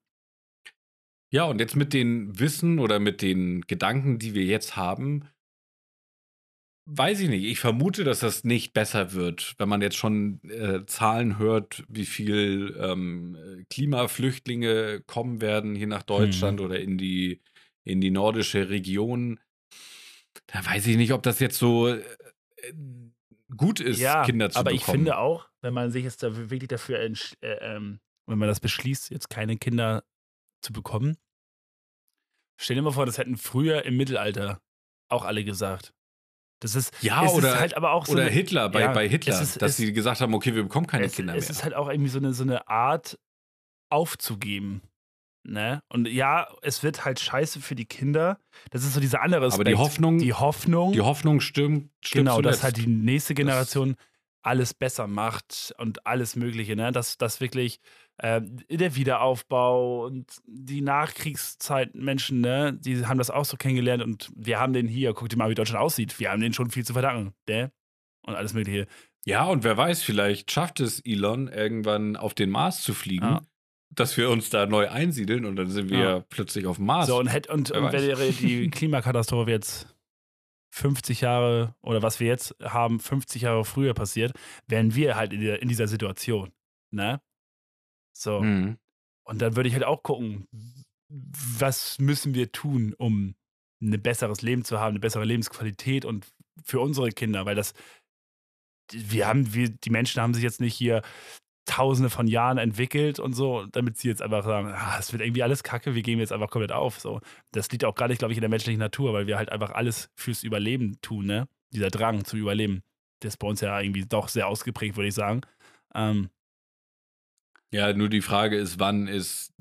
Ja, und jetzt mit den Wissen oder mit den Gedanken, die wir jetzt haben, weiß ich nicht. Ich vermute, dass das nicht besser wird, wenn man jetzt schon äh, Zahlen hört, wie viel ähm, Klimaflüchtlinge kommen werden hier nach Deutschland Hm. oder in die, in die nordische Region. Da weiß ich nicht, ob das jetzt so äh, gut ist, Ja, Kinder zu aber ich bekommen. finde auch, wenn man sich jetzt da wirklich dafür, äh, ähm, wenn man das beschließt, jetzt keine Kinder zu bekommen, stell dir mal vor, das hätten früher im Mittelalter auch alle gesagt. Das ist, Ja, es oder, ist halt aber auch so oder eine, Hitler, bei, ja, bei Hitler, es ist- dass es- sie gesagt haben, okay, wir bekommen keine es, Kinder es mehr. ist halt auch irgendwie so eine, so eine Art aufzugeben. Ne? Und ja, es wird halt scheiße für die Kinder. Das ist so dieser andere Aber Aspekt. die Hoffnung, die Hoffnung, die Hoffnung stimmt, stimmt genau, dass zuletzt. halt die nächste Generation alles besser macht und alles Mögliche, ne? Dass, dass wirklich äh, der Wiederaufbau und die Nachkriegszeit Menschen, ne, die haben das auch so kennengelernt und wir haben den hier, guck dir mal, wie Deutschland aussieht. Wir haben den schon viel zu verdanken, ne? Und alles Mögliche. Ja, und wer weiß, vielleicht schafft es Elon irgendwann auf den Mars zu fliegen, Ja. dass wir uns da neu einsiedeln und dann sind wir Ja. plötzlich auf dem Mars. So, und, hätt, und, und wäre die [LAUGHS] Klimakatastrophe jetzt 50 Jahre oder was wir jetzt haben, 50 Jahre früher passiert, wären wir halt in, der, in dieser Situation. Ne? So. Mhm. Und dann würde ich halt auch gucken, was müssen wir tun, um ein besseres Leben zu haben, eine bessere Lebensqualität und für unsere Kinder, weil das, wir haben, wir, die Menschen haben sich jetzt nicht hier tausende von Jahren entwickelt und so, damit sie jetzt einfach sagen, ah, es wird irgendwie alles kacke, wir gehen jetzt einfach komplett auf. So. Das liegt auch gar nicht, glaube ich, in der menschlichen Natur, weil wir halt einfach alles fürs Überleben tun, ne? Dieser Drang zu überleben. Der ist bei uns ja irgendwie doch sehr ausgeprägt, würde ich sagen. Ähm, Ja, nur die Frage ist, wann ist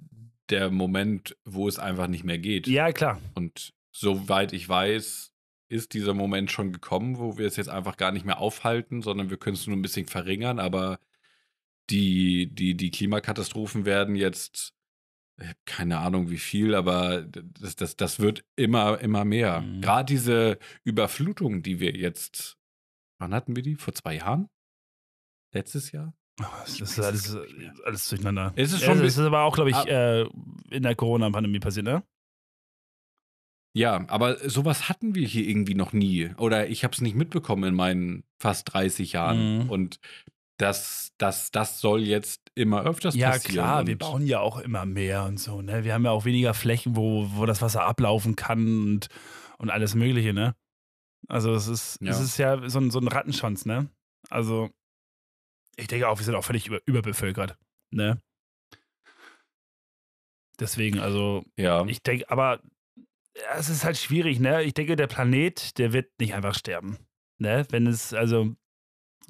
der Moment, wo es einfach nicht mehr geht? ja, klar. Und soweit ich weiß, ist dieser Moment schon gekommen, wo wir es jetzt einfach gar nicht mehr aufhalten, sondern wir können es nur ein bisschen verringern, aber die, die, die Klimakatastrophen werden jetzt, ich hab keine Ahnung wie viel, aber das, das, das wird immer, immer mehr. Mhm. Gerade diese Überflutung, die wir jetzt, wann hatten wir die? Vor zwei Jahren? Letztes Jahr? Das Ich ist alles, es alles durcheinander. Es ist Ja, schon das ist aber auch, glaube ich, Ah. äh, in der Corona-Pandemie passiert, ne? Ja, aber sowas hatten wir hier irgendwie noch nie. Oder ich habe es nicht mitbekommen in meinen fast 30 Jahren. Mhm. Und das, das, das soll jetzt immer öfters Ja, passieren. klar, wir bauen ja auch immer mehr und so, ne? Wir haben ja auch weniger Flächen, wo, wo das Wasser ablaufen kann und, und alles Mögliche, ne? Also es ist, es Ja. ist ja so ein, so ein Rattenschwanz, ne? Also ich denke auch, wir sind auch völlig über, überbevölkert, ne? Deswegen, also Ja, ich denke, aber ja, es ist halt schwierig, ne? Ich denke, der Planet, der wird nicht einfach sterben, ne? Wenn es, also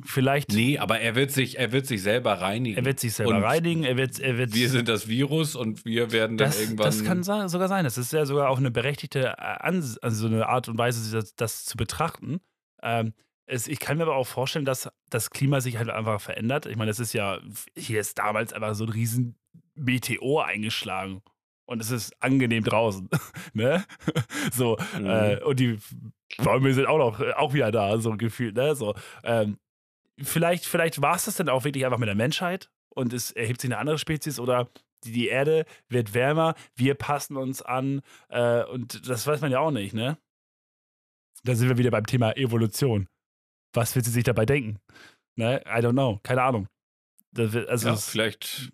vielleicht, nee, aber er wird sich, er wird sich selber reinigen. er wird sich selber Und reinigen, er wird, er wird wir sind das Virus und wir werden dann Das, irgendwann. das kann sogar sein. Das ist ja sogar auch eine berechtigte äh, Ans also so eine Art und Weise, das, das zu betrachten. Ähm, es, ich kann mir aber auch vorstellen, dass das Klima sich halt einfach verändert. Ich meine, das ist ja, hier ist damals einfach so ein riesen Meteor eingeschlagen. Und es ist angenehm draußen. [LAUGHS] ne? So, Mhm. äh, und die Bäume sind auch noch, auch wieder da, so gefühlt, ne? So, ähm, vielleicht, vielleicht war es das dann auch wirklich einfach mit der Menschheit und es erhebt sich eine andere Spezies oder die, die Erde wird wärmer, wir passen uns an äh, und das weiß man ja auch nicht, ne? Da sind wir wieder beim Thema Evolution. Was wird sie sich dabei denken? Ne? I don't know, keine Ahnung. Das wird, also ja, vielleicht,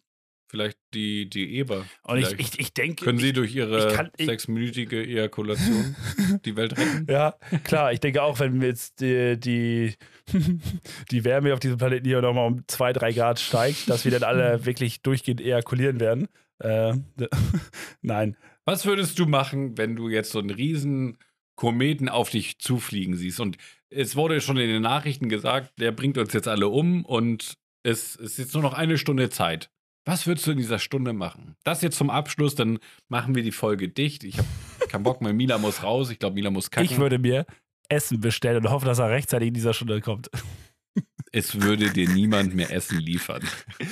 vielleicht die, die Eber. und ich, ich, ich denke, können sie durch ihre ich kann- sechsminütige Ejakulation [LAUGHS] die Welt retten? Ja, klar, ich denke auch, wenn wir jetzt die, die, [LAUGHS] die Wärme auf diesem Planeten hier nochmal um zwei, drei Grad steigt, dass wir dann alle [LAUGHS] wirklich durchgehend ejakulieren werden. Äh, nein. Was würdest du machen, wenn du jetzt so einen riesen Kometen auf dich zufliegen siehst? Und es wurde schon in den Nachrichten gesagt, der bringt uns jetzt alle um und es, es ist jetzt nur noch eine Stunde Zeit. Was würdest du in dieser Stunde machen? Das jetzt zum Abschluss, dann machen wir die Folge dicht. Ich habe [LAUGHS] keinen Bock mehr. Mila muss raus. Ich glaube, Mila muss kacken. Ich würde mir Essen bestellen und hoffe, dass er rechtzeitig in dieser Stunde kommt. [LAUGHS] es würde dir niemand mehr Essen liefern. [LAUGHS]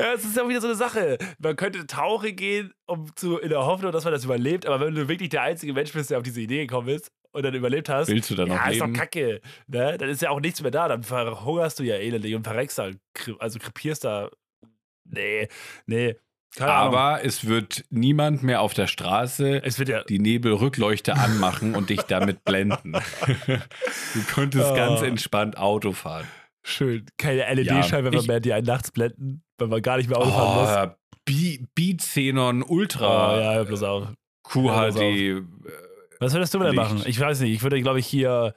Ja, es ist ja wieder so eine Sache. Man könnte tauchen gehen, um zu, in der Hoffnung, dass man das überlebt, aber wenn du wirklich der einzige Mensch bist, der auf diese Idee gekommen ist und dann überlebt hast, Willst du da noch ja, ist doch leben? kacke. Ne? Dann ist ja auch nichts mehr da. Dann verhungerst du ja elendig und verreckst da. Also krepierst da. Nee, nee. Keine Ahnung. Aber es wird niemand mehr auf der Straße es wird ja. die Nebelrückleuchte anmachen und dich damit blenden. [LAUGHS] du könntest Oh. ganz entspannt Auto fahren. Schön. Keine Ja, LED-Scheinwerfer ich- mehr, die einen nachts blenden, weil man gar nicht mehr Auto fahren muss. Oh, Bi- Beat Xenon Ultra Oh, ja, bloß auf. QHD. Was würdest du denn machen? Ich weiß nicht. Ich würde, glaube ich, hier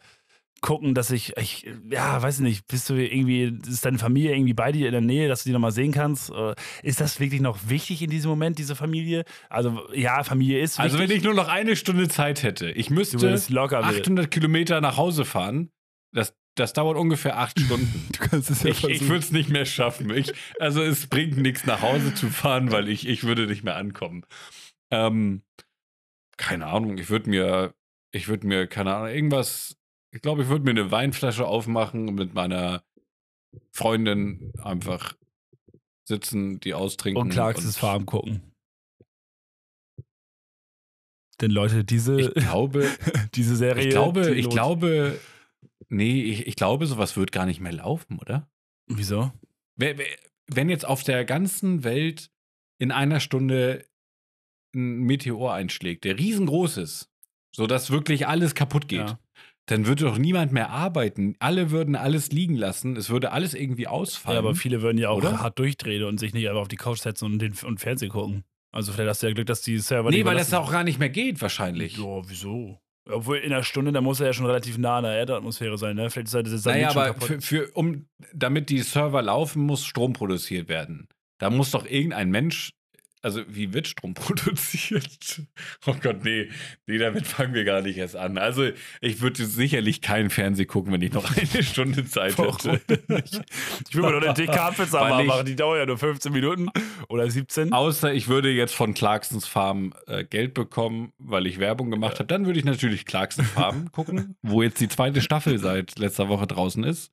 gucken, dass ich, ich, ja, weiß nicht, bist du irgendwie, ist deine Familie irgendwie bei dir in der Nähe, dass du die nochmal sehen kannst? Oder Ist das wirklich noch wichtig in diesem Moment, diese Familie? Also, ja, Familie ist Also wenn wichtig. ich nur noch eine Stunde Zeit hätte, ich müsste würdest locker mit. 800 Kilometer nach Hause fahren. Das, das dauert ungefähr acht Stunden. [LAUGHS] Du kannst es Ich, ich würde es nicht mehr schaffen. Ich, also es bringt nichts nach Hause zu fahren, weil ich, ich würde nicht mehr ankommen. Ähm, keine Ahnung, ich würde mir, ich würde mir, keine Ahnung, irgendwas, ich glaube, ich würde mir eine Weinflasche aufmachen und mit meiner Freundin einfach sitzen, die austrinken. und Clarks Farm gucken. Denn Leute, diese, Ich glaube, [LAUGHS] diese Serie. ich glaube, ich glaube, nee, ich, ich glaube, sowas wird gar nicht mehr laufen, oder? Wieso? Wenn jetzt auf der ganzen Welt in einer Stunde ein Meteor einschlägt, der riesengroß ist, sodass wirklich alles kaputt geht, Ja. Dann würde doch niemand mehr arbeiten. Alle würden alles liegen lassen. Es würde alles irgendwie ausfallen. Ja, aber viele würden ja auch Oder? hart durchdrehen und sich nicht einfach auf die Couch setzen und, den, und Fernsehen gucken. Also vielleicht hast du ja Glück, dass die Server nee, nicht weil das auch gar nicht mehr geht, wahrscheinlich. Ja, wieso? Obwohl in einer Stunde, da muss er ja schon relativ nah an der Erdatmosphäre sein, ne? Vielleicht ist er das Naja, schon aber für, für, um, damit die Server laufen, muss Strom produziert werden. Da muss doch irgendein Mensch, also wie wird Strom [LAUGHS] produziert? Oh Gott, nee, nee, damit fangen wir gar nicht erst an. Also ich würde sicherlich keinen Fernseh gucken, wenn ich noch [LAUGHS] eine Stunde Zeit hätte. Ich will mir noch eine [LAUGHS] ich- machen, die dauert ja nur 15 Minuten oder 17. Außer ich würde jetzt von Clarksons Farm äh, Geld bekommen, weil ich Werbung gemacht habe, dann würde ich natürlich Clarkson Farm gucken, wo jetzt die zweite Staffel seit letzter Woche draußen ist.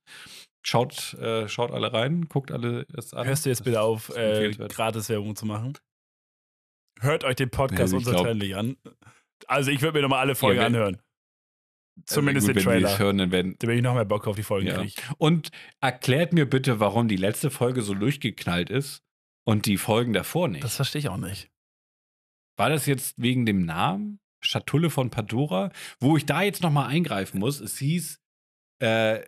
Schaut, äh, schaut alle rein, guckt alle es an. Hörst du jetzt bitte auf, äh. Gratis-Werbung zu machen? Hört euch den Podcast Also unzertrennlich an. Also ich würde mir nochmal alle Folgen Ja, wenn- anhören. Zumindest also gut, den Trailer. hören, dann werden, Da bin ich noch mehr Bock auf die Folgen Ja. krieg. Und erklärt mir bitte, warum die letzte Folge so durchgeknallt ist und die Folgen davor nicht. Das verstehe ich auch nicht. War das jetzt wegen dem Namen? Schatulle von Pandora? Wo ich da jetzt nochmal eingreifen muss, es hieß äh,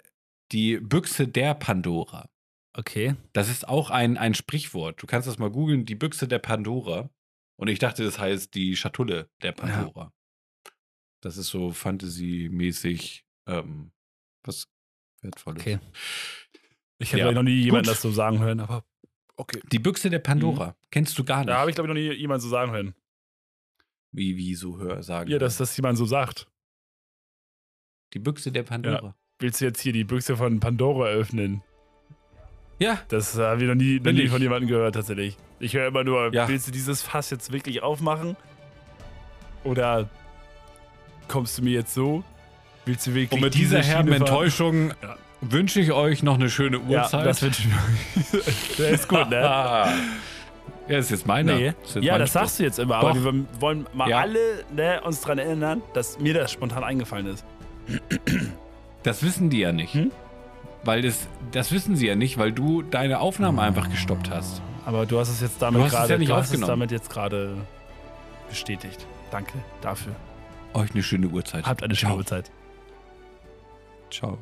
die Büchse der Pandora. Okay. Das ist auch ein, ein Sprichwort. Du kannst das mal googeln, die Büchse der Pandora. Und ich dachte, das heißt die Schatulle der Pandora. Das ist so Fantasy-mäßig ähm, was Wertvolles. Okay. Ich habe Ja. noch nie jemanden Gut. das so sagen hören, aber okay. Die Büchse der Pandora. Kennst du gar nicht. Da habe ich, glaube ich, noch nie jemanden so sagen hören. wie, wie so hör, sagen. Ja, dass das jemand so sagt. die Büchse der Pandora. Willst du jetzt hier die Büchse von Pandora öffnen? Ja. Das habe ich noch nie, noch nie ich. von jemandem gehört, tatsächlich. Ich höre immer nur, Ja. willst du dieses Fass jetzt wirklich aufmachen? Oder kommst du mir jetzt so? Willst du wirklich Und mit diese dieser herben Schiene? Enttäuschung Ja. wünsche ich euch noch eine schöne Ja, Uhrzeit. das wünsche ich. [LAUGHS] Der ist gut, ne? [LAUGHS] ja, ist jetzt meiner. Nee. Ist jetzt Ja, mein das Spruch. sagst du jetzt immer, aber Doch. wir wollen mal Ja. alle ne, uns daran erinnern, dass mir das spontan eingefallen ist. [CLEARS THROAT] Das wissen die ja nicht. Hm? Weil das, das wissen sie ja nicht, weil du deine Aufnahme einfach gestoppt hast. Aber du hast es jetzt damit gerade ja nicht du hast es aufgenommen. damit jetzt gerade bestätigt. Danke dafür. Euch eine schöne Uhrzeit. Habt eine schöne Ciao. Uhrzeit. Ciao.